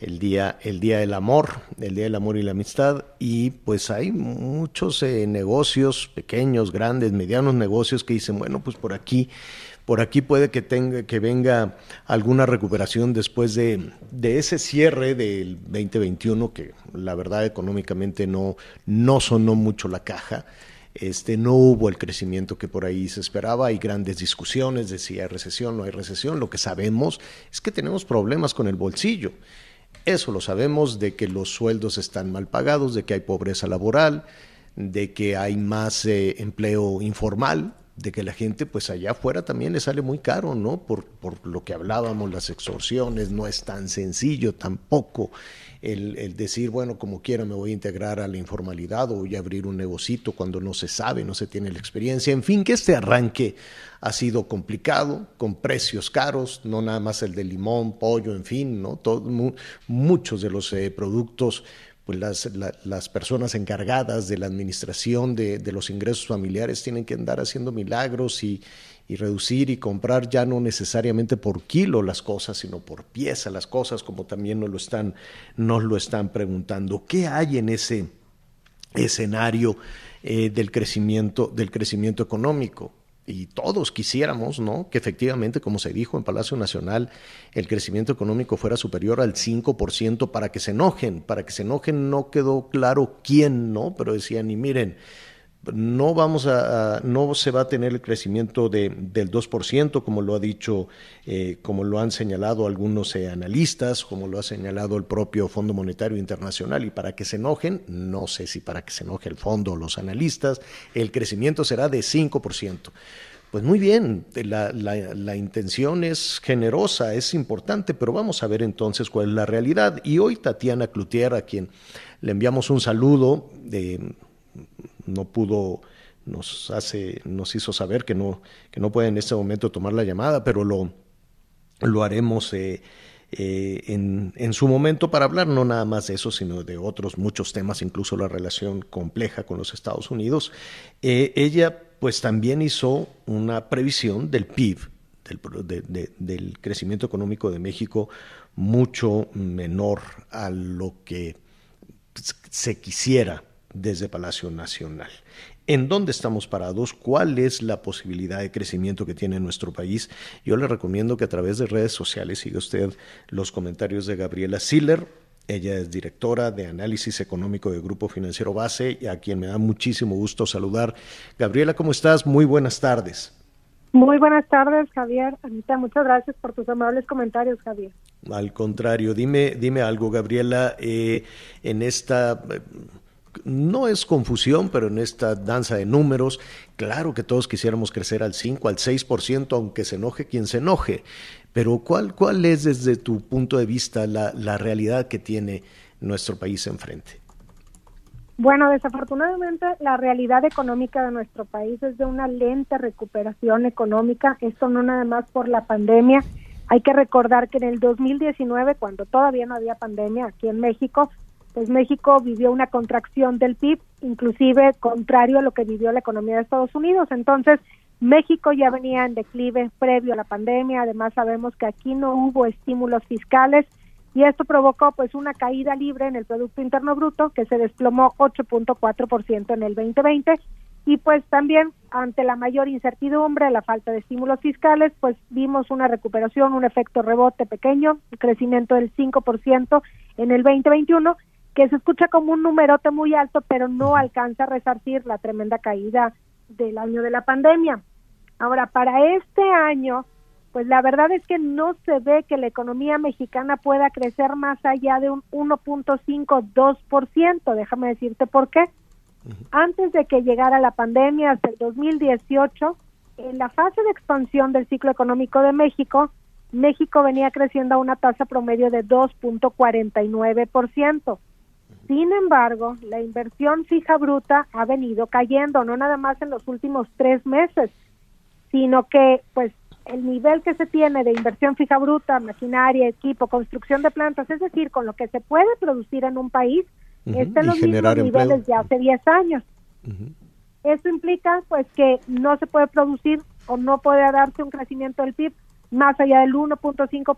el día, el día del amor, el día del amor y la amistad, y pues hay muchos eh, negocios, pequeños, grandes, medianos negocios que dicen, bueno, pues por aquí por aquí puede que tenga que venga alguna recuperación después de, ese cierre del 2021 que la verdad económicamente no, no sonó mucho la caja. Este, no hubo el crecimiento que por ahí se esperaba, hay grandes discusiones de si hay recesión o no hay recesión. Lo que sabemos es que tenemos problemas con el bolsillo. Eso lo sabemos de que los sueldos están mal pagados, de que hay pobreza laboral, de que hay más eh, empleo informal, de que la gente pues allá afuera también le sale muy caro, ¿no? Por, por lo que hablábamos, las extorsiones, no es tan sencillo tampoco el, decir, bueno, como quiera me voy a integrar a la informalidad o voy a abrir un negocito cuando no se sabe, no se tiene la experiencia. En fin, que este arranque ha sido complicado, con precios caros, no nada más el de limón, pollo, en fin, ¿no? muchos de los eh, productos pues las, las, personas encargadas de la administración de, de, los ingresos familiares tienen que andar haciendo milagros y, y reducir y comprar ya no necesariamente por kilo las cosas, sino por pieza las cosas, como también nos lo están, lo están preguntando. ¿Qué hay en ese escenario eh, del, crecimiento, del crecimiento económico? Y todos quisiéramos, ¿no? Que efectivamente, como se dijo en Palacio Nacional, el crecimiento económico fuera superior al 5% para que se enojen, para que se enojen no quedó claro quién, ¿no? Pero decían, y miren, no vamos a, no se va a tener el crecimiento de, del 2%, como lo ha dicho, eh, como lo han señalado algunos eh, analistas, como lo ha señalado el propio Fondo Monetario Internacional, y para que se enojen, no sé si para que se enoje el fondo o los analistas, el crecimiento será de 5%. Pues muy bien, la, la, intención es generosa, es importante, pero vamos a ver entonces cuál es la realidad. Y hoy Tatiana Cloutier, a quien le enviamos un saludo, de no pudo, nos hace, nos hizo saber que no, que no puede en este momento tomar la llamada, pero lo, lo haremos eh, eh, en, en, su momento para hablar no nada más de eso, sino de otros muchos temas, incluso la relación compleja con los Estados Unidos. Eh, ella pues también hizo una previsión del PIB, del, del crecimiento económico de México, mucho menor a lo que se quisiera desde Palacio Nacional. ¿En dónde estamos parados? ¿Cuál es la posibilidad de crecimiento que tiene nuestro país? Yo le recomiendo que a través de redes sociales siga usted los comentarios de Gabriela Siller. Ella es directora de análisis económico de Grupo Financiero Base y a quien me da muchísimo gusto saludar. Gabriela, ¿cómo estás? Muy buenas tardes. Muy buenas tardes, Javier. Anita, muchas gracias por tus amables comentarios, Javier. Al contrario, dime, dime algo, Gabriela, eh, en esta no es confusión, pero en esta danza de números, claro que todos quisiéramos crecer al 5, al 6%, aunque se enoje quien se enoje. Pero ¿cuál, cuál es desde tu punto de vista la, la realidad que tiene nuestro país enfrente? Bueno, desafortunadamente la realidad económica de nuestro país es de una lenta recuperación económica, esto no nada más por la pandemia. Hay que recordar que en el 2019, cuando todavía no había pandemia aquí en México, pues México vivió una contracción del PIB, inclusive contrario a lo que vivió la economía de Estados Unidos. Entonces, México ya venía en declive previo a la pandemia, además sabemos que aquí no hubo estímulos fiscales y esto provocó pues una caída libre en el Producto Interno Bruto que se desplomó 8.4% en el 2020 y pues también ante la mayor incertidumbre, la falta de estímulos fiscales, pues vimos una recuperación, un efecto rebote pequeño, un crecimiento del 5% en el 2021 que se escucha como un numerote muy alto, pero no alcanza a resarcir la tremenda caída del año de la pandemia. Ahora, para este año, pues la verdad es que no se ve que la economía mexicana pueda crecer más allá de un 1.5-2%. Déjame decirte por qué. Antes de que llegara la pandemia, hasta el 2018, en la fase de expansión del ciclo económico de México, México venía creciendo a una tasa promedio de 2.49%. Sin embargo, la inversión fija bruta ha venido cayendo, no nada más en los últimos tres meses, sino que pues el nivel que se tiene de inversión fija bruta, maquinaria, equipo, construcción de plantas, es decir, con lo que se puede producir en un país, está en los mismos niveles de hace 10 años. Esto implica pues que no se puede producir o no puede darse un crecimiento del PIB más allá del 1.5%,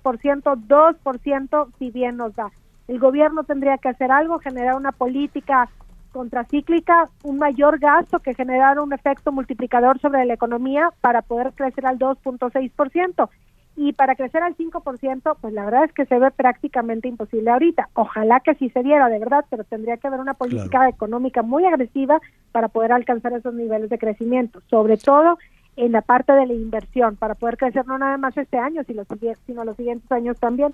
2% si bien nos da el gobierno tendría que hacer algo, generar una política contracíclica, un mayor gasto que generara un efecto multiplicador sobre la economía para poder crecer al 2.6%. Y para crecer al 5%, pues la verdad es que se ve prácticamente imposible ahorita. Ojalá que sí se diera, de verdad, pero tendría que haber una política económica muy agresiva para poder alcanzar esos niveles de crecimiento, sobre todo en la parte de la inversión, para poder crecer no nada más este año, sino, sino los siguientes años también.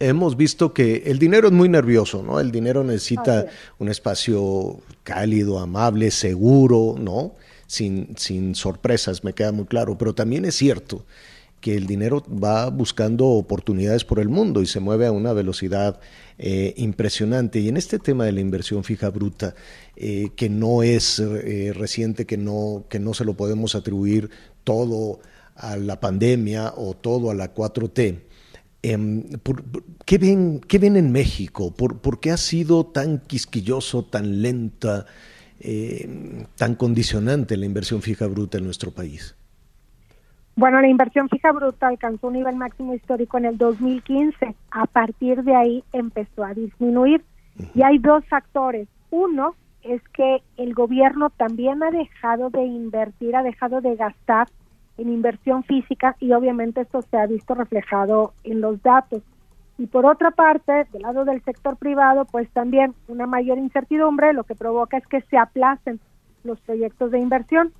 Hemos visto que el dinero es muy nervioso, ¿no? El dinero necesita un espacio cálido, amable, seguro, ¿no? Sin, sin sorpresas, me queda muy claro. Pero también es cierto que el dinero va buscando oportunidades por el mundo y se mueve a una velocidad eh, impresionante. Y en este tema de la inversión fija bruta, eh, que no es eh, reciente, que no, que no se lo podemos atribuir todo a la pandemia o todo a la 4T, em, ¿qué, ven, ¿Qué ven en México? ¿Por, ¿Por, qué ha sido tan quisquilloso, tan lenta, tan condicionante la inversión fija bruta en nuestro país? Bueno, la inversión fija bruta alcanzó un nivel máximo histórico en el 2015. A partir de ahí empezó a disminuir. Y hay dos factores. Uno es que el gobierno también ha dejado de invertir, ha dejado de gastar en inversión física y obviamente esto se ha visto reflejado en los datos. Y por otra parte, del lado del sector privado, pues también una mayor incertidumbre lo que provoca es que se aplacen los proyectos de inversión.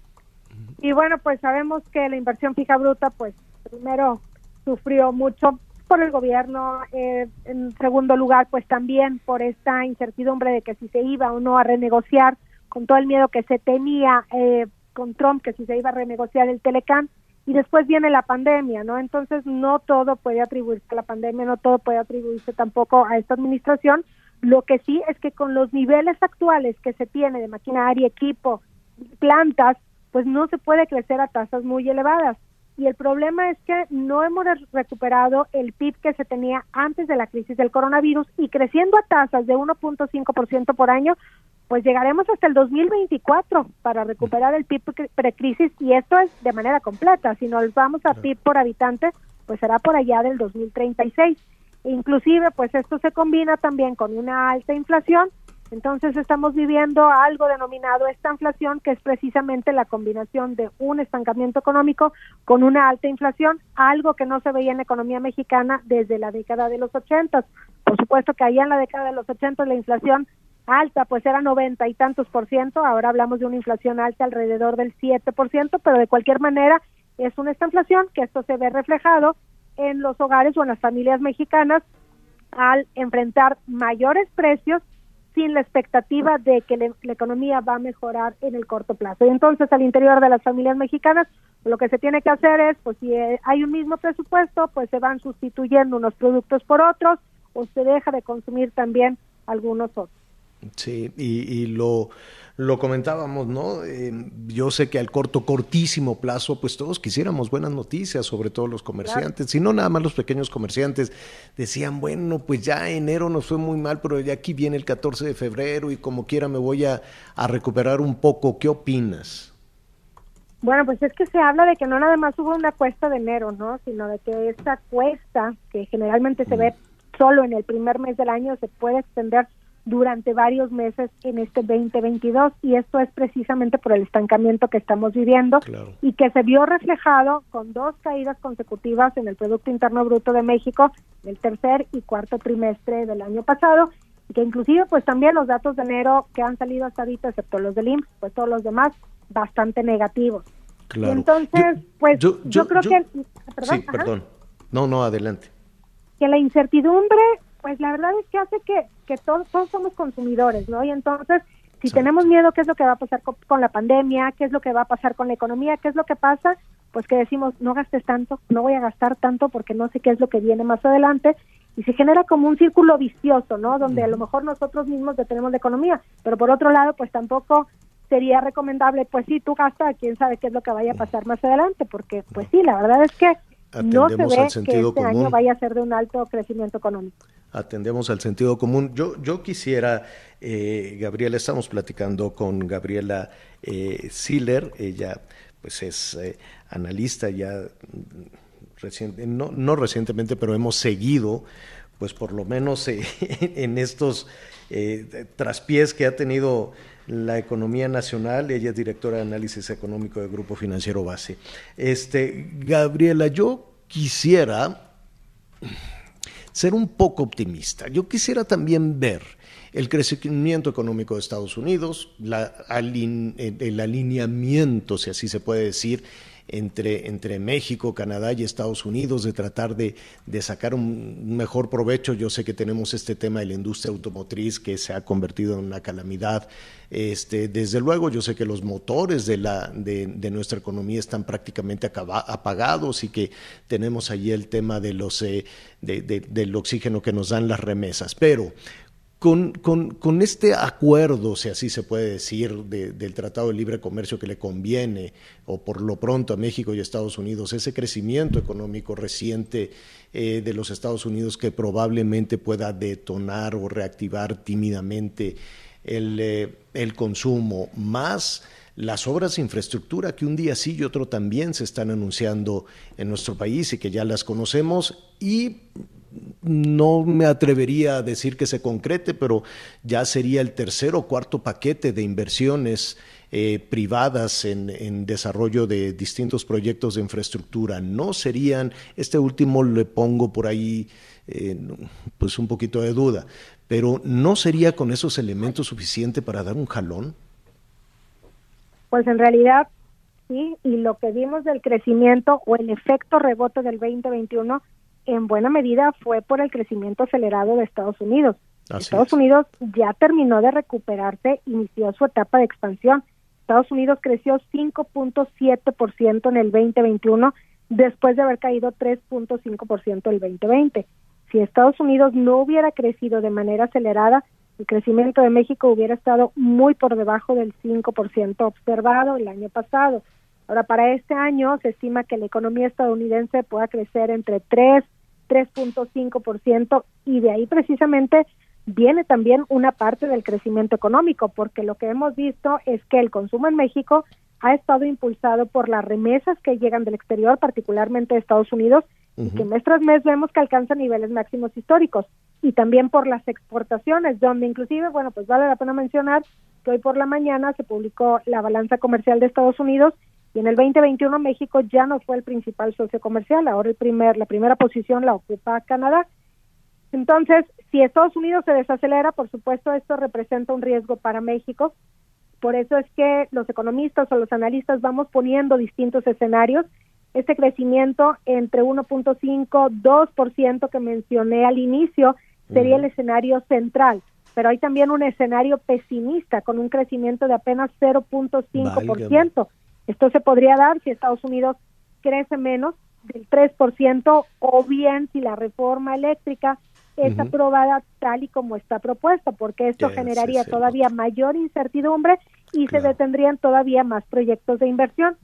Y bueno, pues sabemos que la inversión fija bruta, pues primero sufrió mucho por el gobierno, eh, en segundo lugar, pues también por esta incertidumbre de que si se iba o no a renegociar, con todo el miedo que se tenía eh, con Trump, que si se iba a renegociar el Telecán, y después viene la pandemia, ¿no? Entonces no todo puede atribuirse a la pandemia, no todo puede atribuirse tampoco a esta administración. Lo que sí es que con los niveles actuales que se tiene de maquinaria, equipo, plantas, pues no se puede crecer a tasas muy elevadas. Y el problema es que no hemos recuperado el PIB que se tenía antes de la crisis del coronavirus y creciendo a tasas de 1.5% por año, pues llegaremos hasta el 2024 para recuperar el PIB precrisis y esto es de manera completa. Si nos vamos a PIB por habitante, pues será por allá del 2036. E inclusive, pues esto se combina también con una alta inflación entonces estamos viviendo algo denominado esta inflación, que es precisamente la combinación de un estancamiento económico con una alta inflación, algo que no se veía en la economía mexicana desde la década de los 80. Por supuesto que allá en la década de los 80 la inflación alta pues era noventa y tantos por ciento, ahora hablamos de una inflación alta alrededor del 7 por ciento, pero de cualquier manera es una esta inflación que esto se ve reflejado en los hogares o en las familias mexicanas al enfrentar mayores precios sin la expectativa de que la economía va a mejorar en el corto plazo. Y entonces al interior de las familias mexicanas lo que se tiene que hacer es, pues si eh, hay un mismo presupuesto, pues se van sustituyendo unos productos por otros o se deja de consumir también algunos otros. Sí, y, lo, lo comentábamos, ¿no? Eh, yo sé que al corto, cortísimo plazo, pues todos quisiéramos buenas noticias, sobre todo los comerciantes, si no nada más los pequeños comerciantes decían, bueno, pues ya enero nos fue muy mal, pero ya aquí viene el 14 de febrero y como quiera me voy a, a recuperar un poco. ¿Qué opinas? Bueno, pues es que se habla de que no nada más hubo una cuesta de enero, ¿no? Sino de que esa cuesta, que generalmente se ve solo en el primer mes del año, se puede extender durante varios meses en este 2022 y esto es precisamente por el estancamiento que estamos viviendo y que se vio reflejado con dos caídas consecutivas en el Producto Interno Bruto de México el tercer y cuarto trimestre del año pasado y que inclusive pues también los datos de enero que han salido hasta ahorita excepto los del IMSS pues todos los demás bastante negativos. entonces pues yo, creo que sí, perdón. No, no, adelante. Que la incertidumbre pues la verdad es que hace que, que todos, todos somos consumidores, ¿no? Y entonces, si tenemos miedo, ¿qué es lo que va a pasar con, la pandemia? ¿Qué es lo que va a pasar con la economía? ¿Qué es lo que pasa? Pues que decimos, no gastes tanto, no voy a gastar tanto porque no sé qué es lo que viene más adelante. Y se genera como un círculo vicioso, ¿no? Donde a lo mejor nosotros mismos detenemos la economía, pero por otro lado, pues tampoco sería recomendable, pues sí, tú gastas, quién sabe qué es lo que vaya a pasar más adelante, porque pues sí, la verdad es que no se ve que este año vaya a ser de un alto crecimiento económico. Atendemos al sentido común. Yo, yo quisiera, eh, Gabriela, estamos platicando con Gabriela eh, Siller, ella pues es eh, analista ya reciente, no, no, recientemente, pero hemos seguido, pues por lo menos [laughs] en estos traspiés que ha tenido la economía nacional. Ella es directora de análisis económico del Grupo Financiero Base. Este, Gabriela, yo quisiera ser un poco optimista. Yo quisiera también ver el crecimiento económico de Estados Unidos, el alineamiento, si así se puede decir, entre, entre México, Canadá y Estados Unidos, de tratar de, de, sacar un mejor provecho. Yo sé que tenemos este tema de la industria automotriz que se ha convertido en una calamidad. Este, desde luego, yo sé que los motores de, la, de, de nuestra economía están prácticamente acaba, apagados y que tenemos allí el tema de los, eh, del oxígeno que nos dan las remesas. Pero con, con, con, este acuerdo, si así se puede decir, de, del Tratado de Libre Comercio que le conviene, o por lo pronto a México y Estados Unidos, ese crecimiento económico reciente eh, de los Estados Unidos que probablemente pueda detonar o reactivar tímidamente el, eh, el consumo, más las obras de infraestructura que un día sí y otro también se están anunciando en nuestro país y que ya las conocemos y no me atrevería a decir que se concrete, pero ya sería el tercer o cuarto paquete de inversiones eh, privadas en, desarrollo de distintos proyectos de infraestructura. No serían, este último le pongo por ahí eh, pues un poquito de duda, pero ¿no sería con esos elementos suficiente para dar un jalón? Pues en realidad sí, y lo que vimos del crecimiento o el efecto rebote del 2021 en buena medida fue por el crecimiento acelerado de Estados Unidos. Estados Unidos ya terminó de recuperarse, inició su etapa de expansión. Estados Unidos creció 5.7% en el 2021 después de haber caído 3.5% el 2020. Si Estados Unidos no hubiera crecido de manera acelerada, el crecimiento de México hubiera estado muy por debajo del 5% observado el año pasado. Ahora, para este año se estima que la economía estadounidense pueda crecer entre 3, 3.5% y de ahí precisamente viene también una parte del crecimiento económico, porque lo que hemos visto es que el consumo en México ha estado impulsado por las remesas que llegan del exterior, particularmente de Estados Unidos, y que mes tras mes vemos que alcanzan niveles máximos históricos, y también por las exportaciones, donde inclusive, bueno, pues vale la pena mencionar que hoy por la mañana se publicó la balanza comercial de Estados Unidos y en el 2021 México ya no fue el principal socio comercial, ahora el primer, la primera posición la ocupa Canadá. Entonces, si Estados Unidos se desacelera, por supuesto esto representa un riesgo para México. Por eso es que los economistas o los analistas vamos poniendo distintos escenarios. Este crecimiento entre 1.5, 2% que mencioné al inicio sería el escenario central, pero hay también un escenario pesimista con un crecimiento de apenas 0.5%. Esto se podría dar si Estados Unidos crece menos del 3% o bien si la reforma eléctrica es aprobada tal y como está propuesta, porque esto generaría todavía mayor incertidumbre y se detendrían todavía más proyectos de inversión.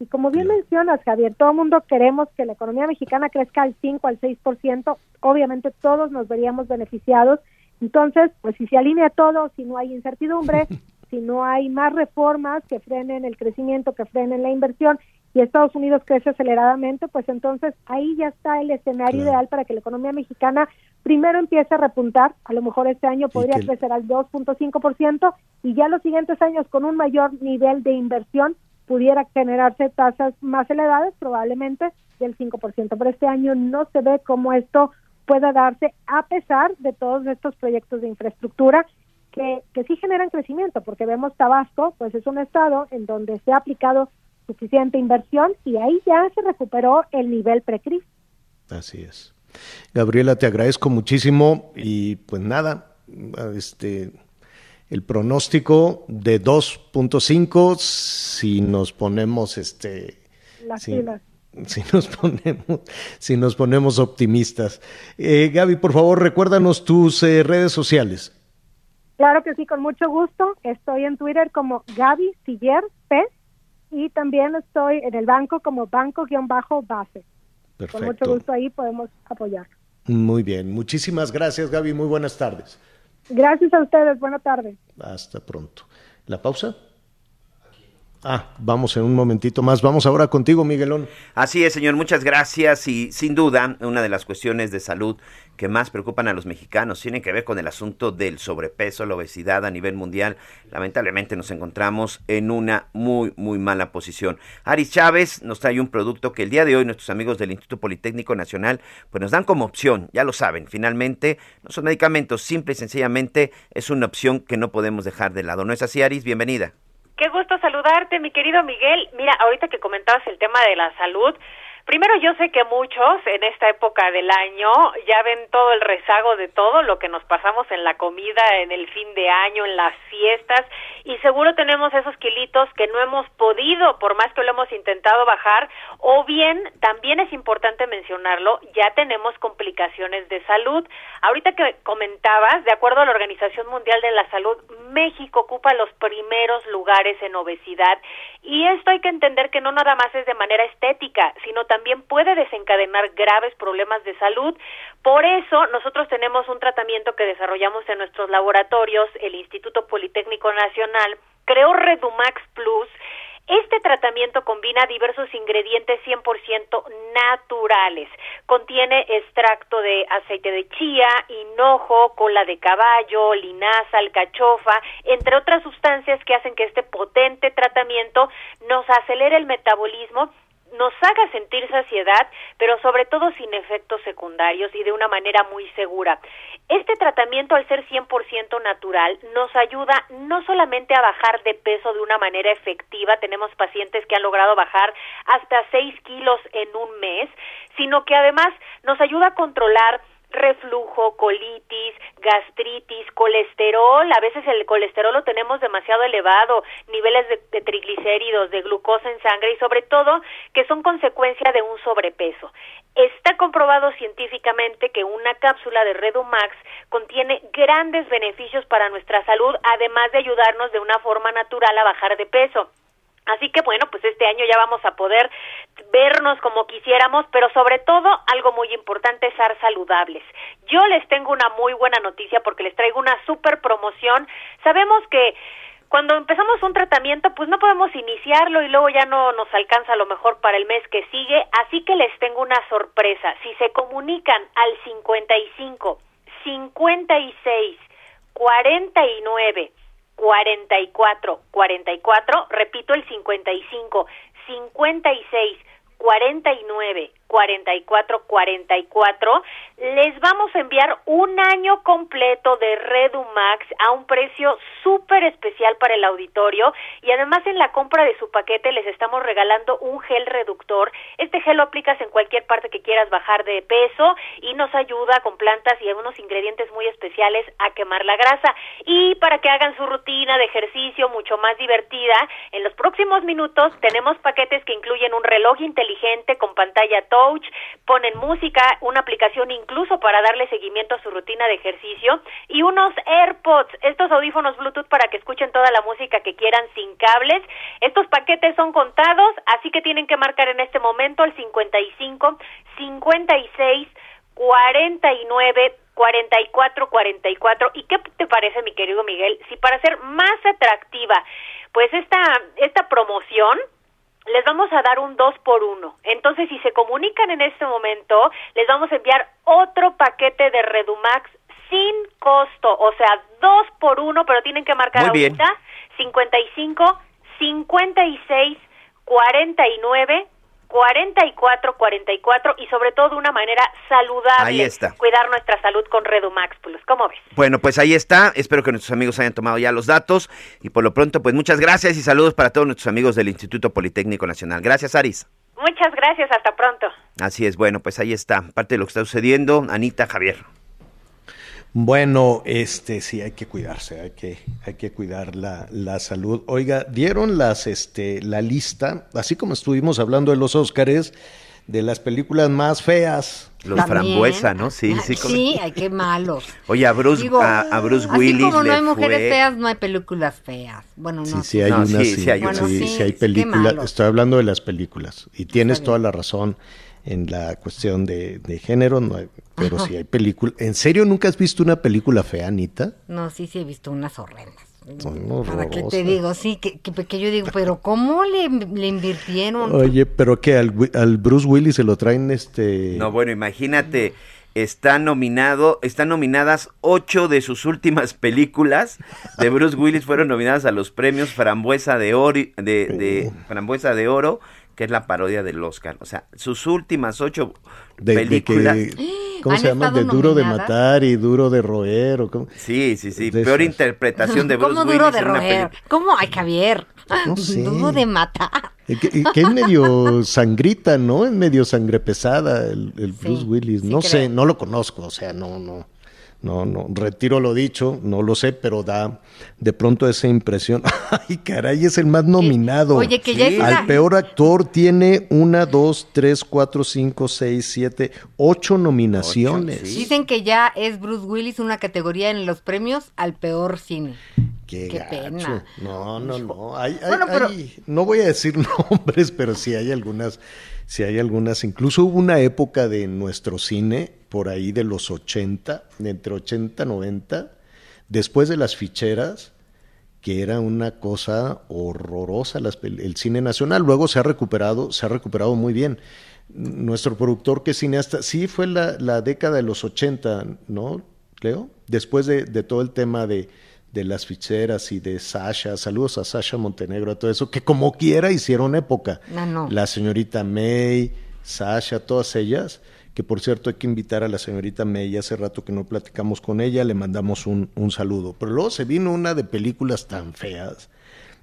Y como bien mencionas, Javier, todo el mundo queremos que la economía mexicana crezca al 5, al 6%, obviamente todos nos veríamos beneficiados. Entonces, pues si se alinea todo, si no hay incertidumbre, [laughs] si no hay más reformas que frenen el crecimiento, que frenen la inversión y Estados Unidos crece aceleradamente, pues entonces ahí ya está el escenario ideal para que la economía mexicana primero empiece a repuntar, a lo mejor este año podría crecer al 2.5% y ya los siguientes años con un mayor nivel de inversión pudiera generarse tasas más elevadas, probablemente del 5%, pero este año no se ve cómo esto pueda darse a pesar de todos estos proyectos de infraestructura que, que sí generan crecimiento, porque vemos Tabasco, pues es un estado en donde se ha aplicado suficiente inversión y ahí ya se recuperó el nivel precrisis. Así es. Gabriela, te agradezco muchísimo y pues nada, este el pronóstico de 2.5 si nos ponemos este Las si, si, nos ponemos si nos ponemos optimistas. Eh, Gaby, por favor, recuérdanos tus eh, redes sociales. Claro que sí, con mucho gusto. Estoy en Twitter como Gaby Siller P y también estoy en el banco como banco-base. Perfecto. Con mucho gusto ahí podemos apoyar. Muy bien, muchísimas gracias Gaby, muy buenas tardes. Gracias a ustedes, buena tarde. Hasta pronto. ¿La pausa? Ah, vamos en un momentito más. Vamos ahora contigo, Miguelón. Así es, señor. Muchas gracias. Y sin duda, una de las cuestiones de salud que más preocupan a los mexicanos tiene que ver con el asunto del sobrepeso, la obesidad a nivel mundial. Lamentablemente nos encontramos en una muy, muy mala posición. Aris Chávez nos trae un producto que el día de hoy nuestros amigos del Instituto Politécnico Nacional pues nos dan como opción, ya lo saben, finalmente no son medicamentos, simple y sencillamente es una opción que no podemos dejar de lado. ¿No es así, Aris? Bienvenida. Qué gusto saludarte, mi querido Miguel. Mira, ahorita que comentabas el tema de la salud, Primero, yo sé que muchos en esta época del año ya ven todo el rezago de todo lo que nos pasamos en la comida, en el fin de año, en las fiestas, y seguro tenemos esos kilitos que no hemos podido, por más que lo hemos intentado bajar, o bien, también es importante mencionarlo, ya tenemos complicaciones de salud. Ahorita que comentabas, de acuerdo a la Organización Mundial de la Salud, México ocupa los primeros lugares en obesidad, y esto hay que entender que no nada más es de manera estética, sino también puede desencadenar graves problemas de salud. Por eso nosotros tenemos un tratamiento que desarrollamos en nuestros laboratorios, el Instituto Politécnico Nacional creó Redumax Plus. Este tratamiento combina diversos ingredientes 100% naturales. Contiene extracto de aceite de chía, hinojo, cola de caballo, linaza, alcachofa, entre otras sustancias que hacen que este potente tratamiento nos acelere el metabolismo nos haga sentir saciedad, pero sobre todo sin efectos secundarios y de una manera muy segura. Este tratamiento, al ser 100% natural, nos ayuda no solamente a bajar de peso de una manera efectiva, tenemos pacientes que han logrado bajar hasta 6 kilos en un mes, sino que además nos ayuda a controlar reflujo, colitis, gastritis, colesterol, a veces el colesterol lo tenemos demasiado elevado, niveles de, triglicéridos, de glucosa en sangre y sobre todo que son consecuencia de un sobrepeso. Está comprobado científicamente que una cápsula de Redumax contiene grandes beneficios para nuestra salud, además de ayudarnos de una forma natural a bajar de peso. Así que bueno, pues este año ya vamos a poder vernos como quisiéramos, pero sobre todo algo muy importante es ser saludables. Yo les tengo una muy buena noticia porque les traigo una super promoción. Sabemos que cuando empezamos un tratamiento, pues no podemos iniciarlo y luego ya no nos alcanza a lo mejor para el mes que sigue, así que les tengo una sorpresa. Si se comunican al 55 56 49 44 44, repito el 55 56 49 44 44, les vamos a enviar un año completo de Redumax a un precio súper especial para el auditorio y además en la compra de su paquete les estamos regalando un gel reductor. Este gel lo aplicas en cualquier parte que quieras bajar de peso y nos ayuda con plantas y algunos ingredientes muy especiales a quemar la grasa. Y para que hagan su rutina de ejercicio mucho más divertida, en los próximos minutos tenemos paquetes que incluyen un reloj inteligente con pantalla touch ponen música, una aplicación incluso para darle seguimiento a su rutina de ejercicio y unos AirPods, estos audífonos Bluetooth para que escuchen toda la música que quieran sin cables. Estos paquetes son contados, así que tienen que marcar en este momento el 55 56 49 44 44 y qué te parece mi querido Miguel si para ser más atractiva pues esta esta promoción les vamos a dar un 2 por 1. Entonces, si se comunican en este momento, les vamos a enviar otro paquete de Redumax sin costo, o sea, 2 por 1, pero tienen que marcar ahorita 55 56 49 44 44 y sobre todo de una manera saludable. Ahí está. Cuidar nuestra salud con Redumax Plus. ¿Cómo ves? Bueno, pues ahí está. Espero que nuestros amigos hayan tomado ya los datos y por lo pronto pues muchas gracias y saludos para todos nuestros amigos del Instituto Politécnico Nacional. Gracias, Aris. Muchas gracias, hasta pronto. Así es, bueno, pues ahí está. Parte de lo que está sucediendo, Anita, Javier. Bueno, este sí hay que cuidarse, hay que, hay que cuidar la, la, salud. Oiga, dieron las, este, la lista, así como estuvimos hablando de los Óscares, de las películas más feas. Los frambuesa, ¿no? Sí, sí. Sí, ay, qué malos. [laughs] Oye, a Bruce, a, a Bruce Willis. Así como no hay mujeres fue- feas, no hay películas feas. Bueno, no. Sí, sí hay No, unas, sí, sí, sí hay. Bueno, sí, sí, sí hay qué películas. malos. Estoy hablando de las películas y tienes toda la razón en la cuestión de, de género, no hay- pero Ajá. sí hay películas. ¿En serio nunca has visto una película fea, Anita? No, sí, sí he visto unas horrendas. Son ¿Para qué te digo? Sí, que, que, que yo digo, pero ¿cómo le, le invirtieron? Oye, pero que al, al Bruce Willis se lo traen este. No, bueno, imagínate, está nominado, están nominadas ocho de sus últimas películas de Bruce Willis fueron nominadas a los premios Frambuesa de Oro, de, de Frambuesa de Oro, que es la parodia del Oscar. O sea, sus últimas ocho de, de películas. que, [gasps] ¿Cómo ¿Han se llama? De duro de matar y duro de roer. ¿o cómo? Sí, sí, sí. De Peor esas. interpretación de [laughs] Bruce ¿Cómo Willis duro de roer? ¿Cómo? Ay, Javier. No [laughs] sé. Duro de matar. Que, que es medio [laughs] sangrita, ¿no? Es medio sangre pesada el, el Bruce Willis. sí No sé, creo. no lo conozco, o sea, no, no, no, no, retiro lo dicho, no lo sé, pero da de pronto esa impresión. [laughs] Ay, caray, es el más nominado. oye, que ya es Al peor actor tiene una, dos, tres, cuatro, cinco, seis, siete, ocho nominaciones. Dicen que ya es Bruce Willis una categoría en los premios al peor cine. Qué, pena. No, no, no. Hay, hay- Bueno, pero- hay- no voy a decir [laughs] nombres, pero sí hay algunas, sí hay algunas. Incluso hubo una época de nuestro cine, por ahí de los 80, de entre 80 y 90, después de las ficheras, que era una cosa horrorosa las el cine nacional. Luego se ha recuperado, se ha recuperado muy bien. Nuestro productor que es cineasta, sí fue la, la década de los 80, ¿no, Leo? Después de, de todo el tema de, de las ficheras y de Sasha, saludos a Sasha Montenegro, a todo eso, que como quiera hicieron época. Ah, no. La señorita May, Sasha, todas ellas, que por cierto hay que invitar a la señorita May, hace rato que no platicamos con ella, le mandamos un, un saludo. Pero luego se vino una de películas tan feas,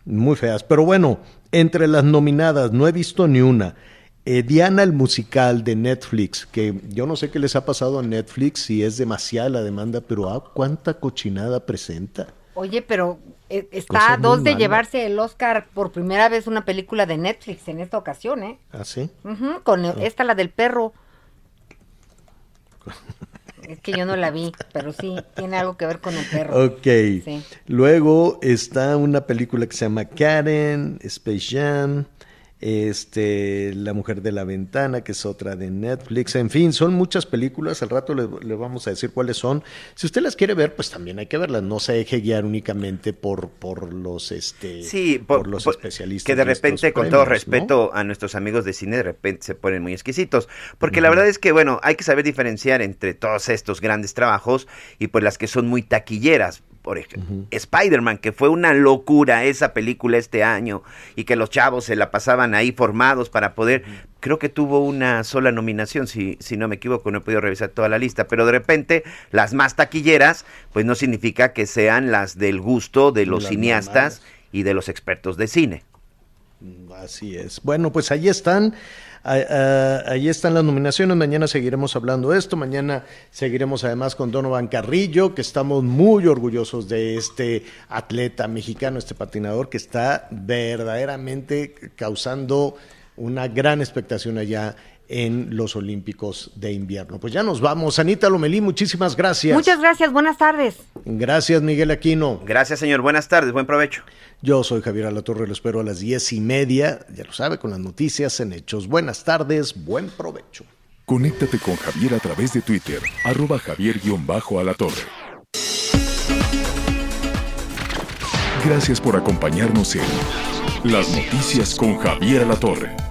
muy feas. Pero bueno, entre las nominadas, no he visto ni una. Eh, Diana el musical de Netflix, que yo no sé qué les ha pasado a Netflix, si es demasiada la demanda, pero ah, cuánta cochinada presenta. Oye, pero eh, está a muy dos de mala. llevarse el Oscar por primera vez una película de Netflix en esta ocasión, ¿eh? ¿Ah, sí? Con el- esta, la del perro. [laughs] Es que yo no la vi, pero sí, tiene algo que ver con el perro. Ok. Sí. Luego está una película que se llama Karen, Space Jam, este, La Mujer de la Ventana, que es otra de Netflix. En fin, son muchas películas. Al rato le, le vamos a decir cuáles son. Si usted las quiere ver, pues también hay que verlas. No se deje guiar únicamente por, por los, este, Sí, por, por- los por- especialistas. que de repente, con todo respeto a nuestros amigos de cine, de repente se ponen muy exquisitos. Porque la verdad es que, bueno, hay que saber diferenciar entre todos estos grandes trabajos y pues las que son muy taquilleras. Por ejemplo, Spider-Man, que fue una locura esa película este año y que los chavos se la pasaban ahí formados para poder. Creo que tuvo una sola nominación, si, si no me equivoco, no he podido revisar toda la lista, pero de repente las más taquilleras, pues no significa que sean las del gusto de los Las cineastas y de los expertos de cine. Así es. Bueno, pues ahí están. Ah, ah, ahí están las nominaciones. Mañana seguiremos hablando de esto. Mañana seguiremos además con Donovan Carrillo, que estamos muy orgullosos de este atleta mexicano, este patinador que está verdaderamente causando una gran expectación allá en los Olímpicos de invierno. Pues ya nos vamos. Anita Lomelí, muchísimas gracias. Muchas gracias, buenas tardes. Gracias, Miguel Aquino. Gracias, señor. Buenas tardes. Buen provecho. Yo soy Javier Alatorre, lo espero a las diez y media, ya lo sabe, con las noticias en Hechos. Buenas tardes, buen provecho. Conéctate con Javier a través de Twitter, arroba javier-alatorre. Gracias por acompañarnos en Las Noticias con Javier Alatorre.